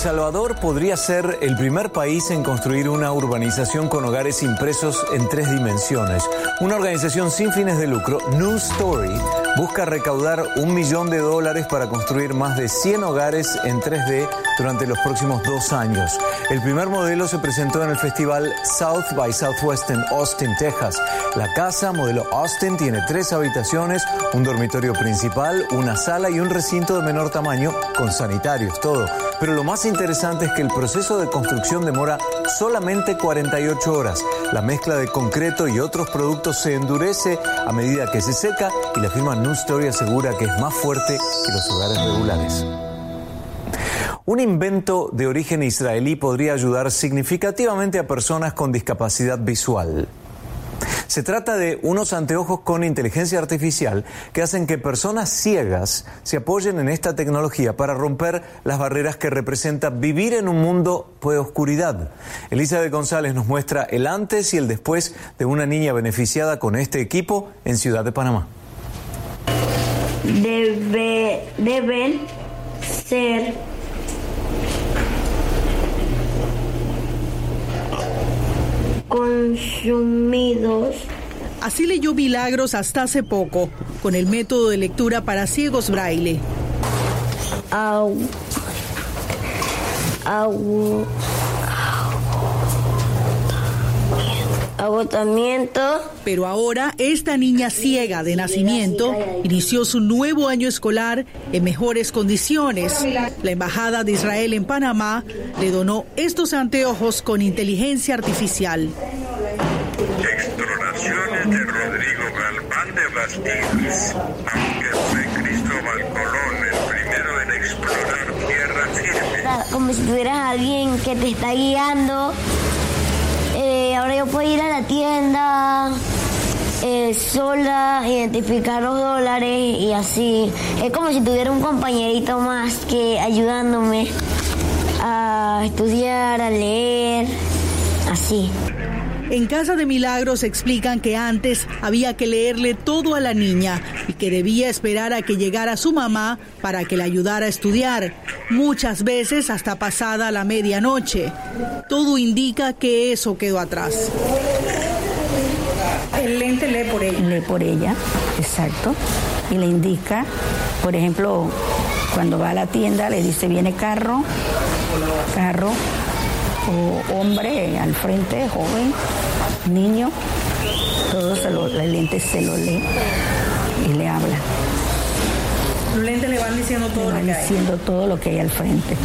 Salvador podría ser el primer país en construir una urbanización con hogares impresos en tres dimensiones. Una organización sin fines de lucro, New Story, busca recaudar un millón de dólares para construir más de 100 hogares en 3D durante los próximos dos años. El primer modelo se presentó en el festival South by Southwest en Austin, Texas. La casa, modelo Austin, tiene tres habitaciones, un dormitorio principal, una sala y un recinto de menor tamaño con sanitarios, todo. Pero lo más interesante es que el proceso de construcción demora solamente 48 horas. La mezcla de concreto y otros productos se endurece a medida que se seca y la firma New Story asegura que es más fuerte que los hogares regulares. Un invento de origen israelí podría ayudar significativamente a personas con discapacidad visual. Se trata de unos anteojos con inteligencia artificial que hacen que personas ciegas se apoyen en esta tecnología para romper las barreras que representa vivir en un mundo de oscuridad. Elizabeth González nos muestra el antes y el después de una niña beneficiada con este equipo en Ciudad de Panamá. Debe, deben ser consumidos. Así leyó Milagros hasta hace poco, con el método de lectura para ciegos braille. Au, au, agotamiento. Pero ahora esta niña ciega de nacimiento inició su nuevo año escolar en mejores condiciones. La Embajada de Israel en Panamá le donó estos anteojos con inteligencia artificial. Exploraciones de Rodrigo Galván de Bastidas, aunque fue Cristóbal Colón el primero en explorar tierra firme. Como si tuvieras a alguien que te está guiando. Ahora yo puedo ir a la tienda eh, sola, identificar los dólares y así. Es como si tuviera un compañerito más que ayudándome a estudiar, a leer, así. En Casa de Milagros explican que antes había que leerle todo a la niña y que debía esperar a que llegara su mamá para que la ayudara a estudiar, muchas veces hasta pasada la medianoche. Todo indica que eso quedó atrás. El lente lee por ella. Lee por ella, exacto. Y le indica, por ejemplo, cuando va a la tienda le dice viene carro, carro, hombre al frente, joven, niño, todo se lo, el lente se lo lee y le habla. Los lentes le van diciendo todo le van lo que diciendo todo lo que hay al frente.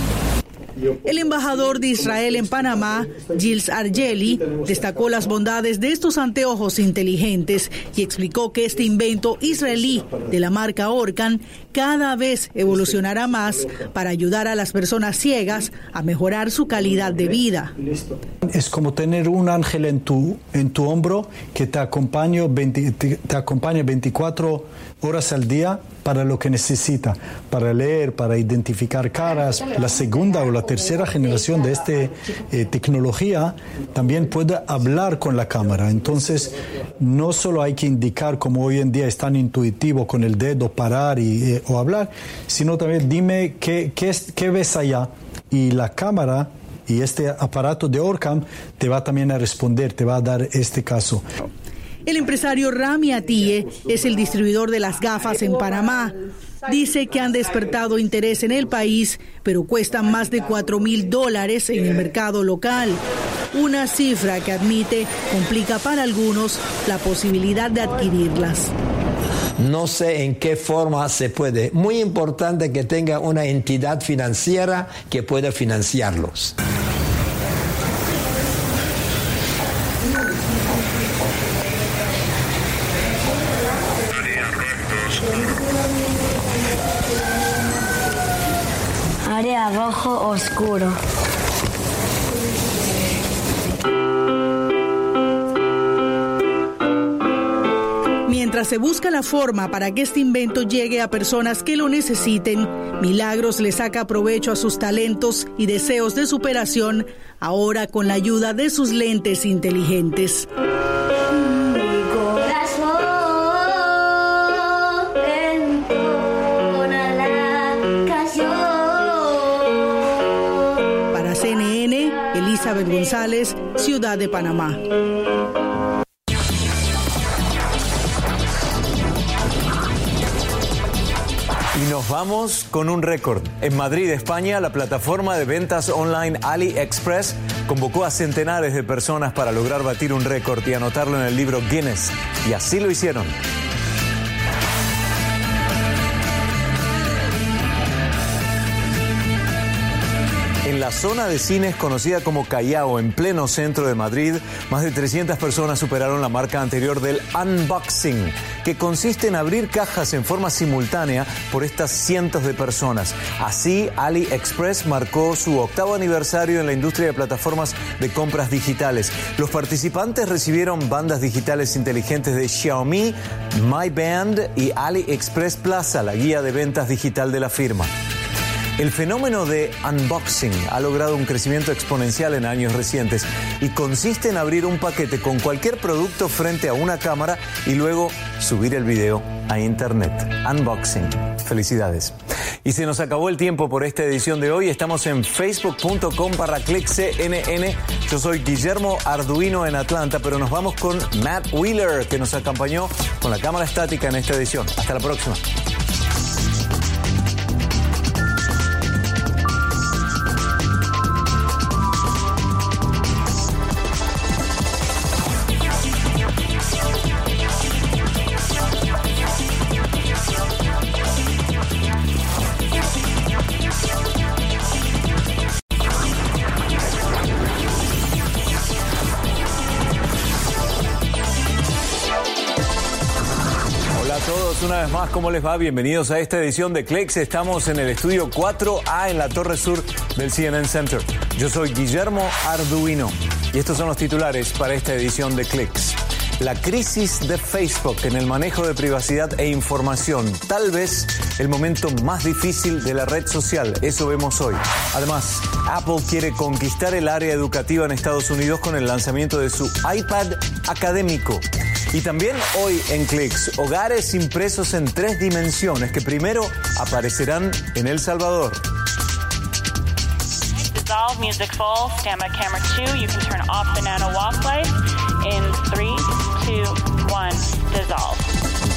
El embajador de Israel en Panamá, Gilles Argeli, destacó las bondades de estos anteojos inteligentes y explicó que este invento israelí de la marca Orcan cada vez evolucionará más para ayudar a las personas ciegas a mejorar su calidad de vida. Es como tener un ángel en tu, en tu hombro que te acompaña, 20 te, te acompaña 24 horas al día para lo que necesita, para leer, para identificar caras. La segunda o la tercera generación de esta eh, tecnología también puede hablar con la cámara. Entonces, no solo hay que indicar, como hoy en día es tan intuitivo con el dedo, parar y, eh, o hablar, sino también dime qué, qué, qué ves allá. Y la cámara y este aparato de Orcam te va también a responder, te va a dar este caso. El empresario Rami Atie es el distribuidor de las gafas en Panamá. Dice que han despertado interés en el país, pero cuestan más de 4 mil dólares en el mercado local. Una cifra que admite complica para algunos la posibilidad de adquirirlas. No sé en qué forma se puede. Muy importante que tenga una entidad financiera que pueda financiarlos. Área rojo oscuro. Mientras se busca la forma para que este invento llegue a personas que lo necesiten, Milagros le saca provecho a sus talentos y deseos de superación, ahora con la ayuda de sus lentes inteligentes. Ciudad de Panamá. Y nos vamos con un récord. En Madrid, España, la plataforma de ventas online AliExpress convocó a centenares de personas para lograr batir un récord y anotarlo en el libro Guinness. Y así lo hicieron. La zona de cines conocida como Callao, en pleno centro de Madrid, más de 300 personas superaron la marca anterior del unboxing, que consiste en abrir cajas en forma simultánea por estas cientos de personas. Así, AliExpress marcó su octavo aniversario en la industria de plataformas de compras digitales. Los participantes recibieron bandas digitales inteligentes de Xiaomi, My Band y AliExpress Plaza, la guía de ventas digital de la firma. El fenómeno de unboxing ha logrado un crecimiento exponencial en años recientes y consiste en abrir un paquete con cualquier producto frente a una cámara y luego subir el video a internet. Unboxing. Felicidades. Y se nos acabó el tiempo por esta edición de hoy. Estamos en facebook.com barra cnn. Yo soy Guillermo Arduino en Atlanta, pero nos vamos con Matt Wheeler, que nos acompañó con la cámara estática en esta edición. Hasta la próxima. Una vez más, ¿cómo les va? Bienvenidos a esta edición de Clicks. Estamos en el estudio 4A en la torre sur del CNN Center. Yo soy Guillermo Arduino y estos son los titulares para esta edición de Clicks. La crisis de Facebook en el manejo de privacidad e información, tal vez el momento más difícil de la red social, eso vemos hoy. Además, Apple quiere conquistar el área educativa en Estados Unidos con el lanzamiento de su iPad académico. Y también hoy en Clicks, hogares impresos en tres dimensiones que primero aparecerán en El Salvador. Dissolve music full, stand by camera two. You can turn off the nano walk light in three, two, one, dissolve.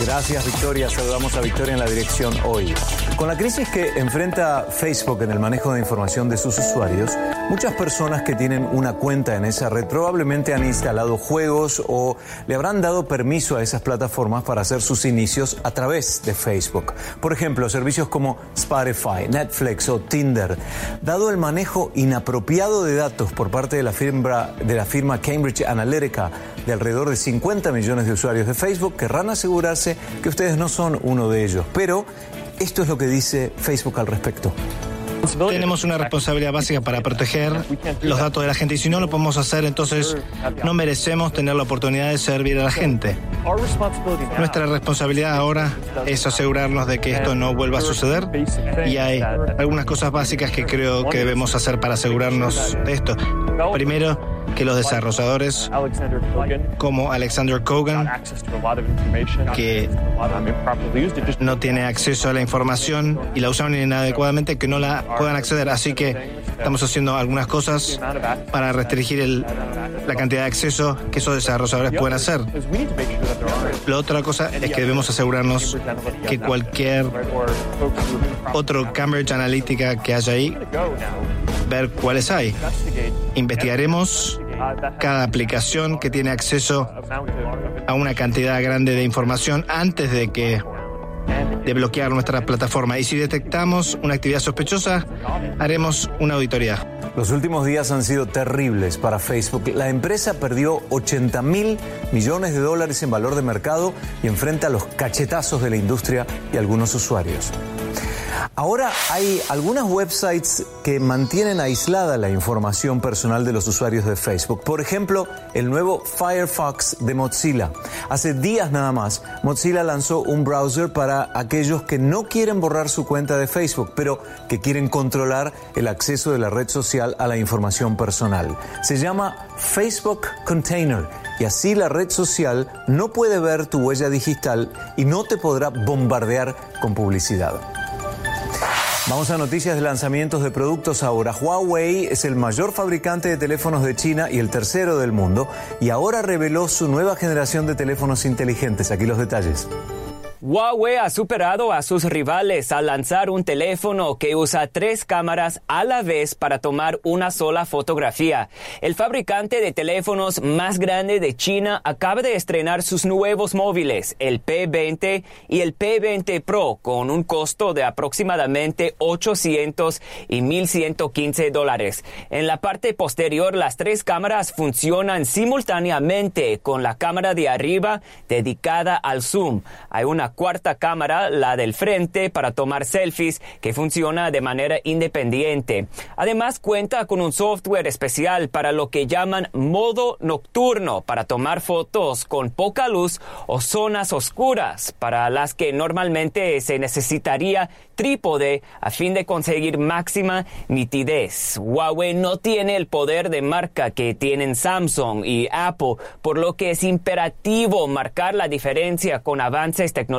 Gracias Victoria, saludamos a Victoria en la dirección hoy. Con la crisis que enfrenta Facebook en el manejo de información de sus usuarios, muchas personas que tienen una cuenta en esa red probablemente han instalado juegos o le habrán dado permiso a esas plataformas para hacer sus inicios a través de Facebook. Por ejemplo, servicios como Spotify, Netflix o Tinder. Dado el manejo inapropiado de datos por parte de la firma, de la firma Cambridge Analytica de alrededor de 50 millones de usuarios de Facebook, querrán asegurarse que ustedes no son uno de ellos. Pero esto es lo que dice Facebook al respecto. Tenemos una responsabilidad básica para proteger los datos de la gente y si no lo podemos hacer, entonces no merecemos tener la oportunidad de servir a la gente. Nuestra responsabilidad ahora es asegurarnos de que esto no vuelva a suceder y hay algunas cosas básicas que creo que debemos hacer para asegurarnos de esto. Primero, que los desarrolladores como Alexander Kogan, que no tiene acceso a la información y la usaron inadecuadamente, que no la puedan acceder. Así que estamos haciendo algunas cosas para restringir la cantidad de acceso que esos desarrolladores pueden hacer. La otra cosa es que debemos asegurarnos que cualquier otro Cambridge Analytica que haya ahí, ver cuáles hay. Investigaremos cada aplicación que tiene acceso a una cantidad grande de información antes de que de bloquear nuestra plataforma. Y si detectamos una actividad sospechosa, haremos una auditoría. Los últimos días han sido terribles para Facebook. La empresa perdió 80 mil millones de dólares en valor de mercado y enfrenta los cachetazos de la industria y algunos usuarios. Ahora hay algunas websites que mantienen aislada la información personal de los usuarios de Facebook. Por ejemplo, el nuevo Firefox de Mozilla. Hace días nada más, Mozilla lanzó un browser para aquellos que no quieren borrar su cuenta de Facebook, pero que quieren controlar el acceso de la red social a la información personal. Se llama Facebook Container y así la red social no puede ver tu huella digital y no te podrá bombardear con publicidad. Vamos a noticias de lanzamientos de productos ahora. Huawei es el mayor fabricante de teléfonos de China y el tercero del mundo y ahora reveló su nueva generación de teléfonos inteligentes. Aquí los detalles. Huawei ha superado a sus rivales al lanzar un teléfono que usa tres cámaras a la vez para tomar una sola fotografía. El fabricante de teléfonos más grande de China acaba de estrenar sus nuevos móviles, el P20 y el P20 Pro, con un costo de aproximadamente 800 y 1115 dólares. En la parte posterior, las tres cámaras funcionan simultáneamente con la cámara de arriba dedicada al zoom. Hay una cuarta cámara, la del frente, para tomar selfies que funciona de manera independiente. Además cuenta con un software especial para lo que llaman modo nocturno, para tomar fotos con poca luz o zonas oscuras, para las que normalmente se necesitaría trípode a fin de conseguir máxima nitidez. Huawei no tiene el poder de marca que tienen Samsung y Apple, por lo que es imperativo marcar la diferencia con avances tecnológicos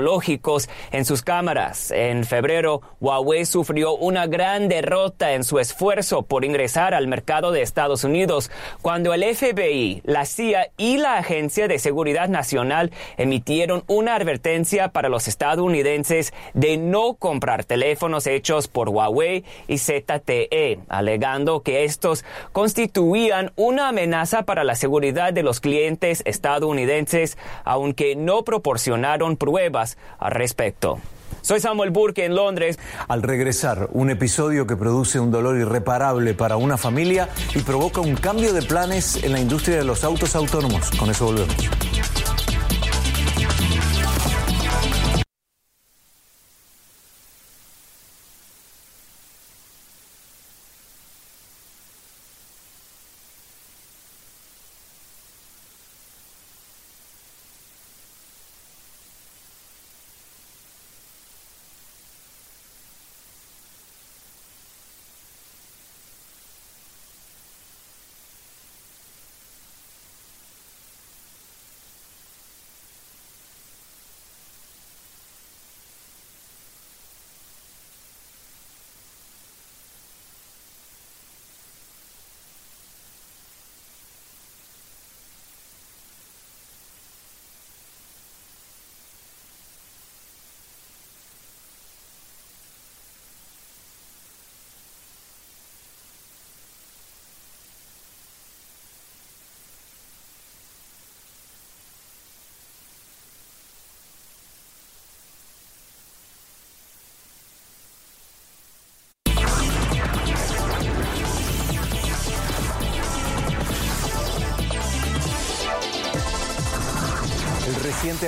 en sus cámaras. En febrero, Huawei sufrió una gran derrota en su esfuerzo por ingresar al mercado de Estados Unidos cuando el FBI, la CIA y la Agencia de Seguridad Nacional emitieron una advertencia para los estadounidenses de no comprar teléfonos hechos por Huawei y ZTE, alegando que estos constituían una amenaza para la seguridad de los clientes estadounidenses, aunque no proporcionaron pruebas al respecto. Soy Samuel Burke en Londres. Al regresar, un episodio que produce un dolor irreparable para una familia y provoca un cambio de planes en la industria de los autos autónomos. Con eso volvemos.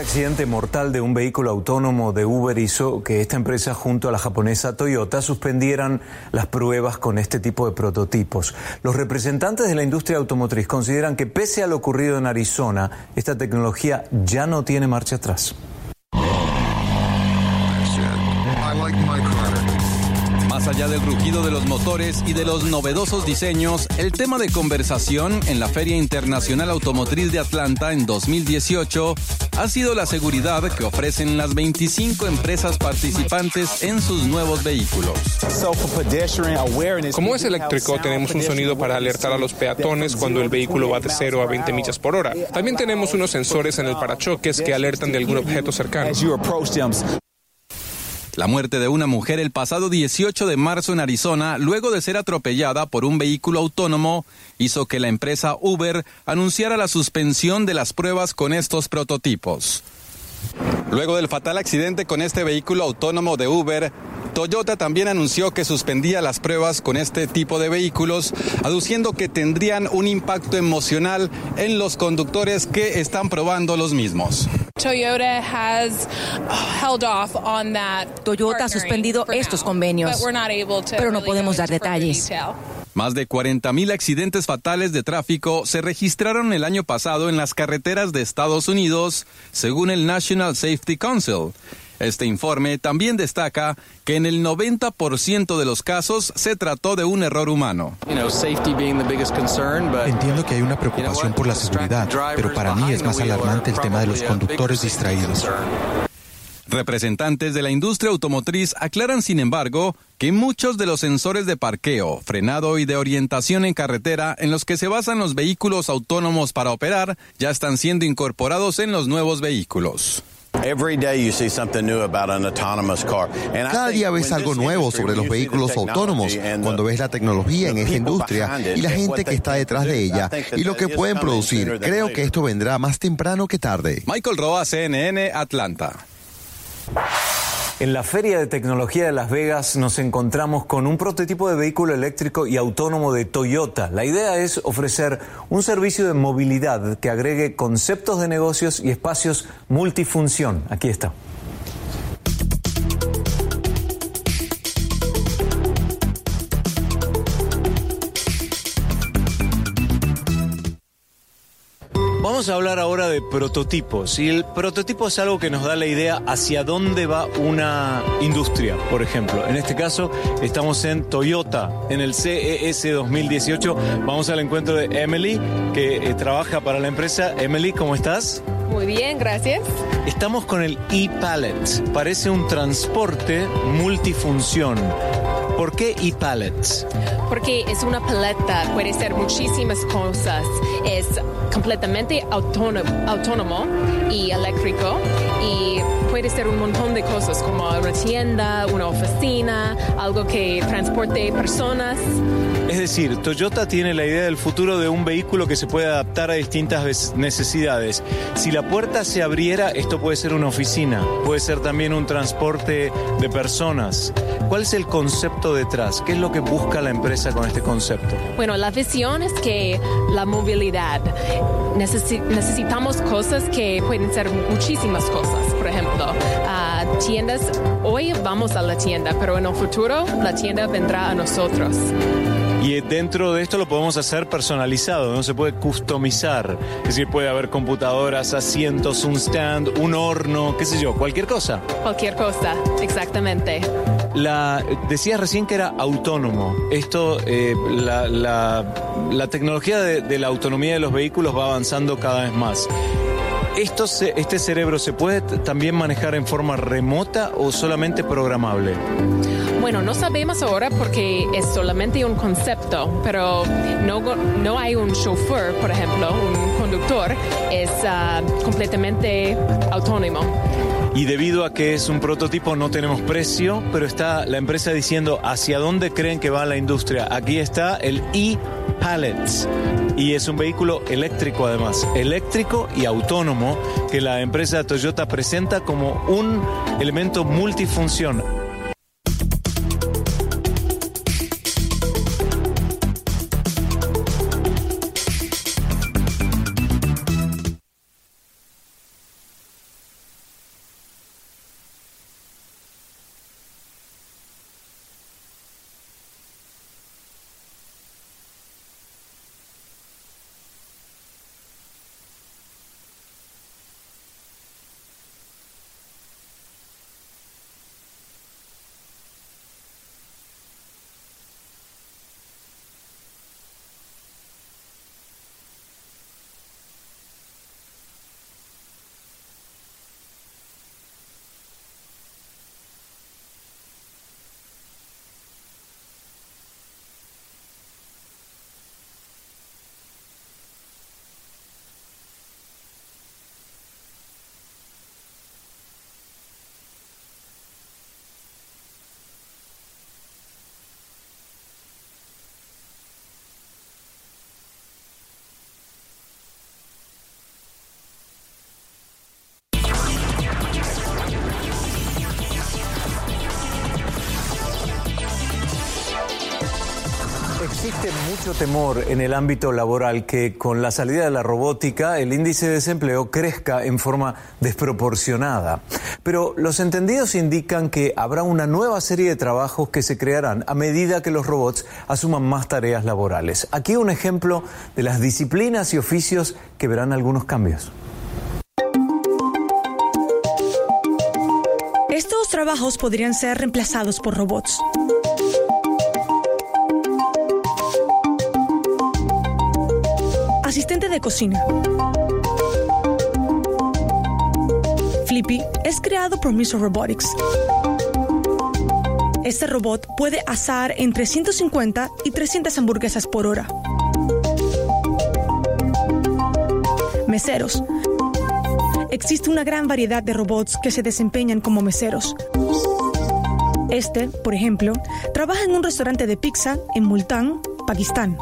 Accidente mortal de un vehículo autónomo de Uber hizo que esta empresa junto a la japonesa Toyota suspendieran las pruebas con este tipo de prototipos. Los representantes de la industria automotriz consideran que pese a lo ocurrido en Arizona, esta tecnología ya no tiene marcha atrás. Allá del rugido de los motores y de los novedosos diseños, el tema de conversación en la Feria Internacional Automotriz de Atlanta en 2018 ha sido la seguridad que ofrecen las 25 empresas participantes en sus nuevos vehículos. Como es eléctrico, tenemos un sonido para alertar a los peatones cuando el vehículo va de 0 a 20 millas por hora. También tenemos unos sensores en el parachoques que alertan de algún objeto cercano. La muerte de una mujer el pasado 18 de marzo en Arizona, luego de ser atropellada por un vehículo autónomo, hizo que la empresa Uber anunciara la suspensión de las pruebas con estos prototipos. Luego del fatal accidente con este vehículo autónomo de Uber, Toyota también anunció que suspendía las pruebas con este tipo de vehículos, aduciendo que tendrían un impacto emocional en los conductores que están probando los mismos. Toyota ha suspendido estos convenios, pero no podemos dar detalles. Más de 40.000 accidentes fatales de tráfico se registraron el año pasado en las carreteras de Estados Unidos, según el National Safety Council. Este informe también destaca que en el 90% de los casos se trató de un error humano. Entiendo que hay una preocupación por la seguridad, pero para mí es más alarmante el tema de los conductores distraídos. Representantes de la industria automotriz aclaran, sin embargo, que muchos de los sensores de parqueo, frenado y de orientación en carretera en los que se basan los vehículos autónomos para operar ya están siendo incorporados en los nuevos vehículos. Cada día ves algo nuevo sobre los vehículos autónomos cuando ves la tecnología en esta industria y la gente que está detrás de ella y lo que pueden producir. Creo que esto vendrá más temprano que tarde. Michael Roa, CNN, Atlanta. En la Feria de Tecnología de Las Vegas nos encontramos con un prototipo de vehículo eléctrico y autónomo de Toyota. La idea es ofrecer un servicio de movilidad que agregue conceptos de negocios y espacios multifunción. Aquí está. Vamos a hablar ahora de prototipos. Y el prototipo es algo que nos da la idea hacia dónde va una industria, por ejemplo. En este caso, estamos en Toyota, en el CES 2018. Vamos al encuentro de Emily, que eh, trabaja para la empresa. Emily, ¿cómo estás? Muy bien, gracias. Estamos con el e-Pallet. Parece un transporte multifunción. ¿Por qué e-pallets? Porque es una paleta, puede ser muchísimas cosas. Es completamente autónomo, autónomo y eléctrico y puede ser un montón de cosas como una tienda, una oficina, algo que transporte personas. Es decir, Toyota tiene la idea del futuro de un vehículo que se puede adaptar a distintas necesidades. Si la puerta se abriera, esto puede ser una oficina, puede ser también un transporte de personas. ¿Cuál es el concepto detrás? ¿Qué es lo que busca la empresa con este concepto? Bueno, la visión es que la movilidad, necesitamos cosas que pueden ser muchísimas cosas. Por ejemplo, uh, tiendas, hoy vamos a la tienda, pero en el futuro la tienda vendrá a nosotros. Y dentro de esto lo podemos hacer personalizado, no se puede customizar. Es decir, puede haber computadoras, asientos, un stand, un horno, qué sé yo, cualquier cosa. Cualquier cosa, exactamente. La, decías recién que era autónomo. Esto, eh, la, la, tecnología de, de la autonomía de los vehículos va avanzando cada vez más. ¿Esto ¿Este cerebro se puede también manejar en forma remota o solamente programable? Bueno, no sabemos ahora porque es solamente un concepto, pero no, no hay un chauffeur, por ejemplo, un conductor, es ah, completamente autónomo. Y debido a que es un prototipo no tenemos precio, pero está la empresa diciendo hacia dónde creen que va la industria. Aquí está el e-Pallets y es un vehículo eléctrico además, eléctrico y autónomo que la empresa Toyota presenta como un elemento multifunción Existe mucho temor en el ámbito laboral que con la salida de la robótica el índice de desempleo crezca en forma desproporcionada. Pero los entendidos indican que habrá una nueva serie de trabajos que se crearán a medida que los robots asuman más tareas laborales. Aquí un ejemplo de las disciplinas y oficios que verán algunos cambios. Estos trabajos podrían ser reemplazados por robots. De cocina, Sleepy es creado por Miso Robotics. Este robot puede asar entre 150 y 300 hamburguesas por hora. Meseros. Existe una gran variedad de robots que se desempeñan como meseros. Este, por ejemplo, trabaja en un restaurante de pizza en Multan, Pakistán.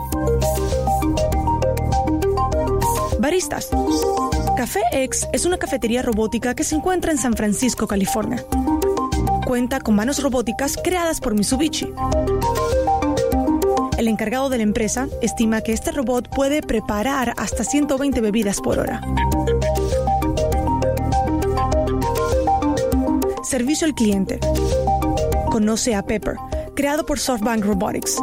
Café X es una cafetería robótica que se encuentra en San Francisco, California. Cuenta con manos robóticas creadas por Mitsubishi. El encargado de la empresa estima que este robot puede preparar hasta 120 bebidas por hora. Servicio al cliente. Conoce a Pepper, creado por SoftBank Robotics.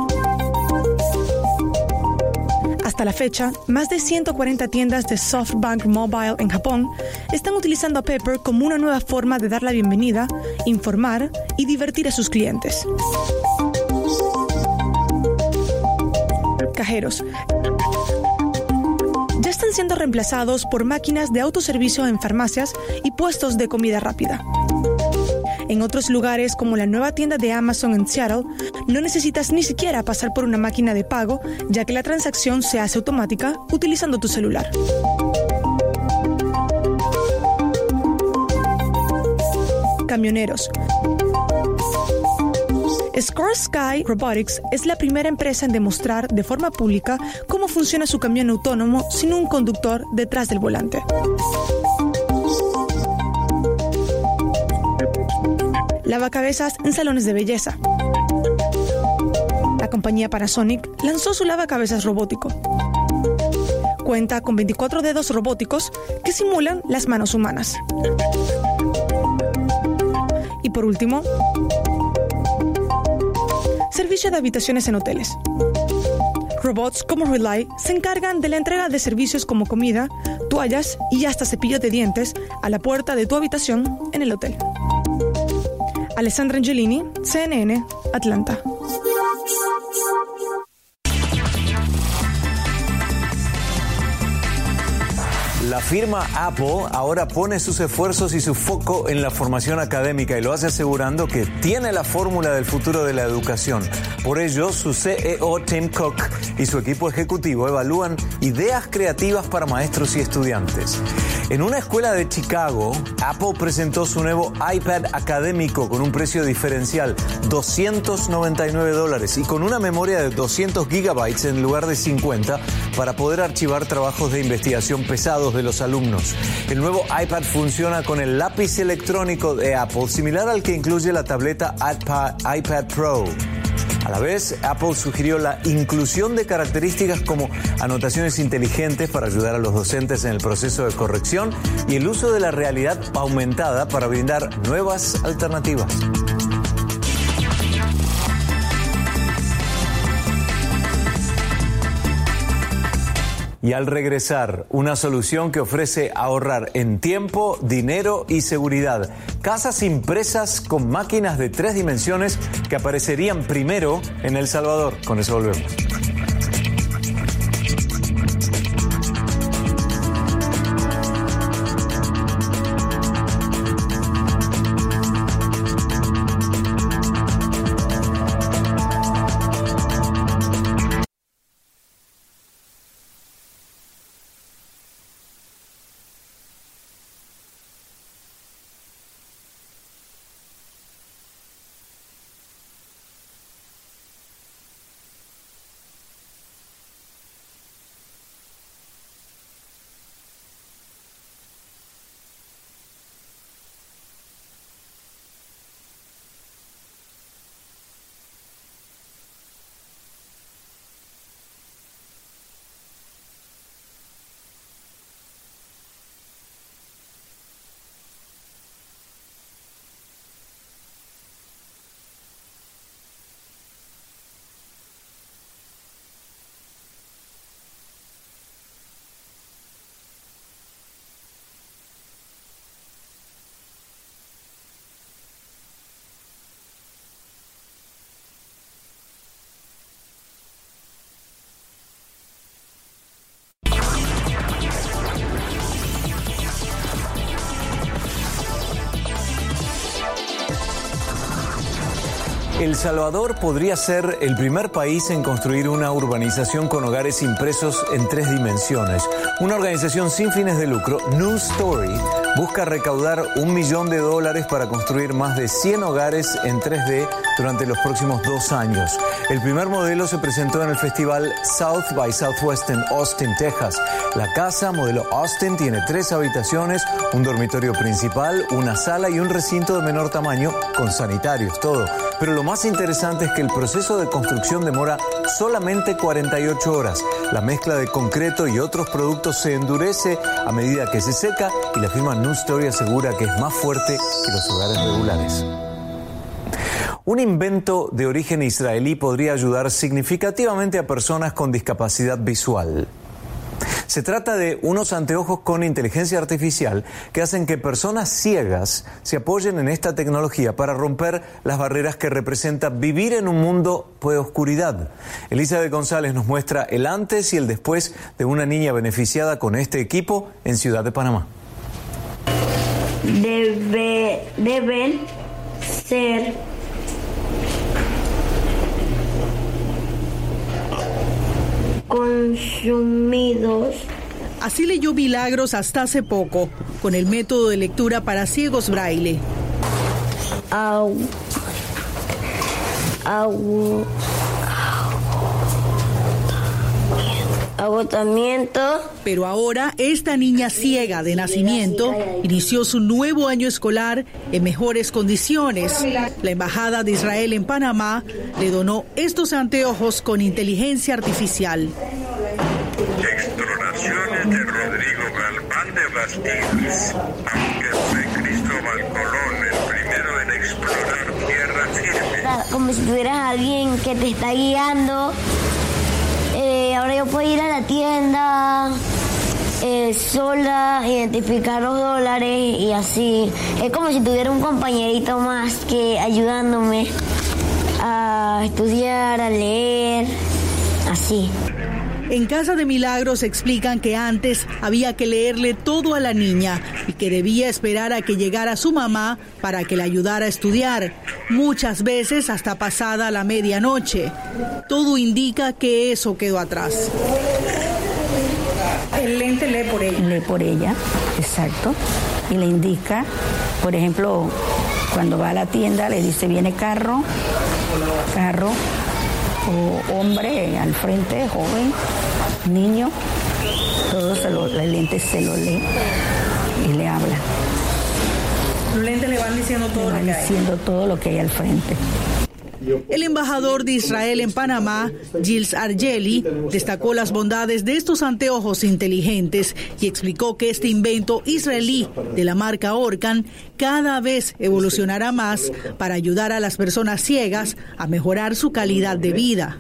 Hasta la fecha, más de 140 tiendas de SoftBank Mobile en Japón están utilizando a Pepper como una nueva forma de dar la bienvenida, informar y divertir a sus clientes. Cajeros. Ya están siendo reemplazados por máquinas de autoservicio en farmacias y puestos de comida rápida. En otros lugares, como la nueva tienda de Amazon en Seattle, no necesitas ni siquiera pasar por una máquina de pago, ya que la transacción se hace automática utilizando tu celular. Camioneros. Score Sky Robotics es la primera empresa en demostrar de forma pública cómo funciona su camión autónomo sin un conductor detrás del volante. Lavacabezas en salones de belleza. La compañía Panasonic lanzó su lavacabezas robótico. Cuenta con 24 dedos robóticos que simulan las manos humanas. Y por último, servicio de habitaciones en hoteles. Robots como Relay se encargan de la entrega de servicios como comida, toallas y hasta cepillo de dientes a la puerta de tu habitación en el hotel. Alessandra Angelini, CNN, Atlanta. Firma Apple ahora pone sus esfuerzos y su foco en la formación académica y lo hace asegurando que tiene la fórmula del futuro de la educación. Por ello, su CEO Tim Cook y su equipo ejecutivo evalúan ideas creativas para maestros y estudiantes. En una escuela de Chicago, Apple presentó su nuevo iPad académico con un precio diferencial, 299 dólares, y con una memoria de 200 gigabytes en lugar de 50 para poder archivar trabajos de investigación pesados de los alumnos. El nuevo iPad funciona con el lápiz electrónico de Apple, similar al que incluye la tableta iPad, Pro. A la vez, Apple sugirió la inclusión de características como anotaciones inteligentes para ayudar a los docentes en el proceso de corrección y el uso de la realidad aumentada para brindar nuevas alternativas. Y al regresar una solución que ofrece ahorrar en tiempo, dinero y seguridad. Casas impresas con máquinas de tres dimensiones que aparecerían primero en El Salvador. Con eso volvemos. El Salvador podría ser el primer país en construir una urbanización con hogares impresos en tres dimensiones. Una organización sin fines de lucro, New Story, busca recaudar un millón de dólares para construir más de 100 hogares en 3D durante los próximos dos años. El primer modelo se presentó en el festival South by Southwest en Austin, Texas. La casa, modelo Austin, tiene tres habitaciones, un dormitorio principal, una sala y un recinto de menor tamaño con sanitarios, todo. Pero lo más interesante es que el proceso de construcción demora solamente 48 horas. La mezcla de concreto y otros productos se endurece a medida que se seca y la firma New Story asegura que es más fuerte que los hogares regulares. Un invento de origen israelí podría ayudar significativamente a personas con discapacidad visual. Se trata de unos anteojos con inteligencia artificial que hacen que personas ciegas se apoyen en esta tecnología para romper las barreras que representa vivir en un mundo de oscuridad. Elizabeth González nos muestra el antes y el después de una niña beneficiada con este equipo en Ciudad de Panamá. Debe, deben ser consumidos. Así leyó Milagros hasta hace poco, con el método de lectura para ciegos braille. Au, au, agotamiento. Pero ahora esta niña ciega de nacimiento inició su nuevo año escolar en mejores condiciones. La Embajada de Israel en Panamá le donó estos anteojos con inteligencia artificial. Exploraciones de Rodrigo Galván de Bastidas, aunque fue Cristóbal Colón el primero en explorar tierra firme. Como si tuvieras a alguien que te está guiando. Ahora yo puedo ir a la tienda eh, sola, identificar los dólares y así. Es como si tuviera un compañerito más que ayudándome a estudiar, a leer, así. En Casa de Milagros explican que antes había que leerle todo a la niña y que debía esperar a que llegara su mamá para que la ayudara a estudiar, muchas veces hasta pasada la medianoche. Todo indica que eso quedó atrás. El lente lee por ella. Lee por ella, exacto. Y le indica, por ejemplo, cuando va a la tienda le dice viene carro, carro, o hombre al frente, joven, niño, todos los lentes se lo lee y le habla. Los lentes le van diciendo todo le van lo que diciendo hay. todo lo que hay al frente. El embajador de Israel en Panamá, Gilles Argeli, destacó las bondades de estos anteojos inteligentes y explicó que este invento israelí de la marca Orcan cada vez evolucionará más para ayudar a las personas ciegas a mejorar su calidad de vida.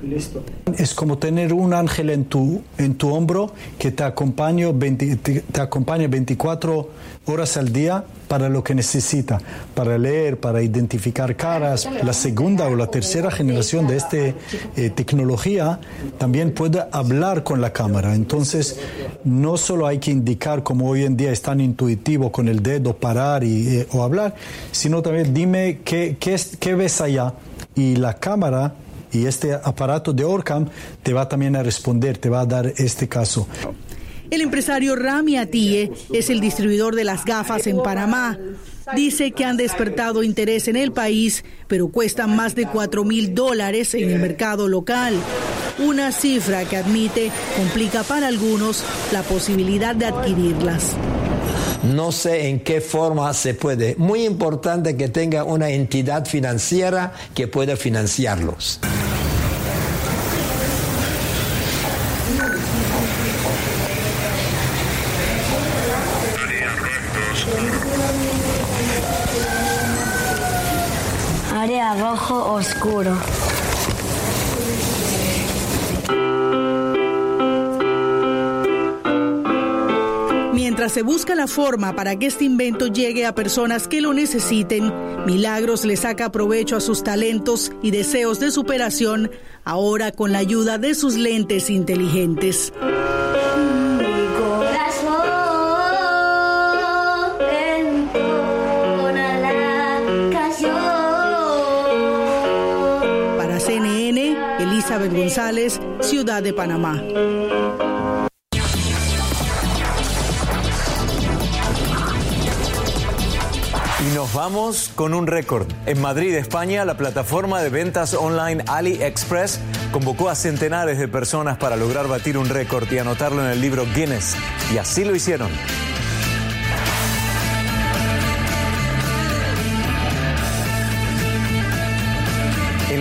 Es como tener un ángel en tu, en tu hombro que te acompaña, 20, te, te acompaña 24 horas al día para lo que necesita, para leer, para identificar caras. La segunda o la tercera generación de esta eh, tecnología también puede hablar con la cámara. Entonces, no solo hay que indicar, como hoy en día es tan intuitivo con el dedo, parar y, eh, o hablar, sino también dime qué, qué, qué ves allá. Y la cámara y este aparato de Orcam te va también a responder, te va a dar este caso. El empresario Rami Atie es el distribuidor de las gafas en Panamá. Dice que han despertado interés en el país, pero cuestan más de 4 mil dólares en el mercado local. Una cifra que admite complica para algunos la posibilidad de adquirirlas. No sé en qué forma se puede. Muy importante que tenga una entidad financiera que pueda financiarlos. Área rojo oscuro. Mientras se busca la forma para que este invento llegue a personas que lo necesiten, Milagros le saca provecho a sus talentos y deseos de superación, ahora con la ayuda de sus lentes inteligentes. González, Ciudad de Panamá. Y nos vamos con un récord. En Madrid, España, la plataforma de ventas online AliExpress convocó a centenares de personas para lograr batir un récord y anotarlo en el libro Guinness. Y así lo hicieron.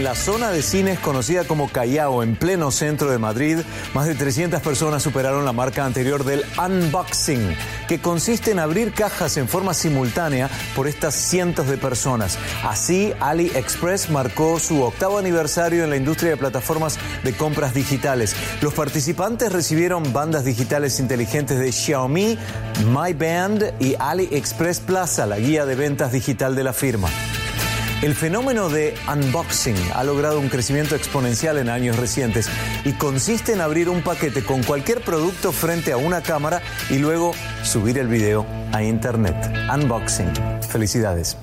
La zona de cines conocida como Callao, en pleno centro de Madrid, más de 300 personas superaron la marca anterior del unboxing, que consiste en abrir cajas en forma simultánea por estas cientos de personas. Así, AliExpress marcó su octavo aniversario en la industria de plataformas de compras digitales. Los participantes recibieron bandas digitales inteligentes de Xiaomi, My Band y AliExpress Plaza, la guía de ventas digital de la firma. El fenómeno de unboxing ha logrado un crecimiento exponencial en años recientes y consiste en abrir un paquete con cualquier producto frente a una cámara y luego subir el video a internet. Unboxing. Felicidades.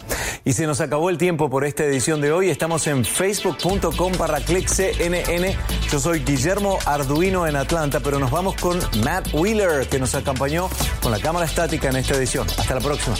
Y se nos acabó el tiempo por esta edición de hoy. Estamos en facebook.com cnn. Yo soy Guillermo Arduino en Atlanta, pero nos vamos con Matt Wheeler, que nos acompañó con la cámara estática en esta edición. Hasta la próxima.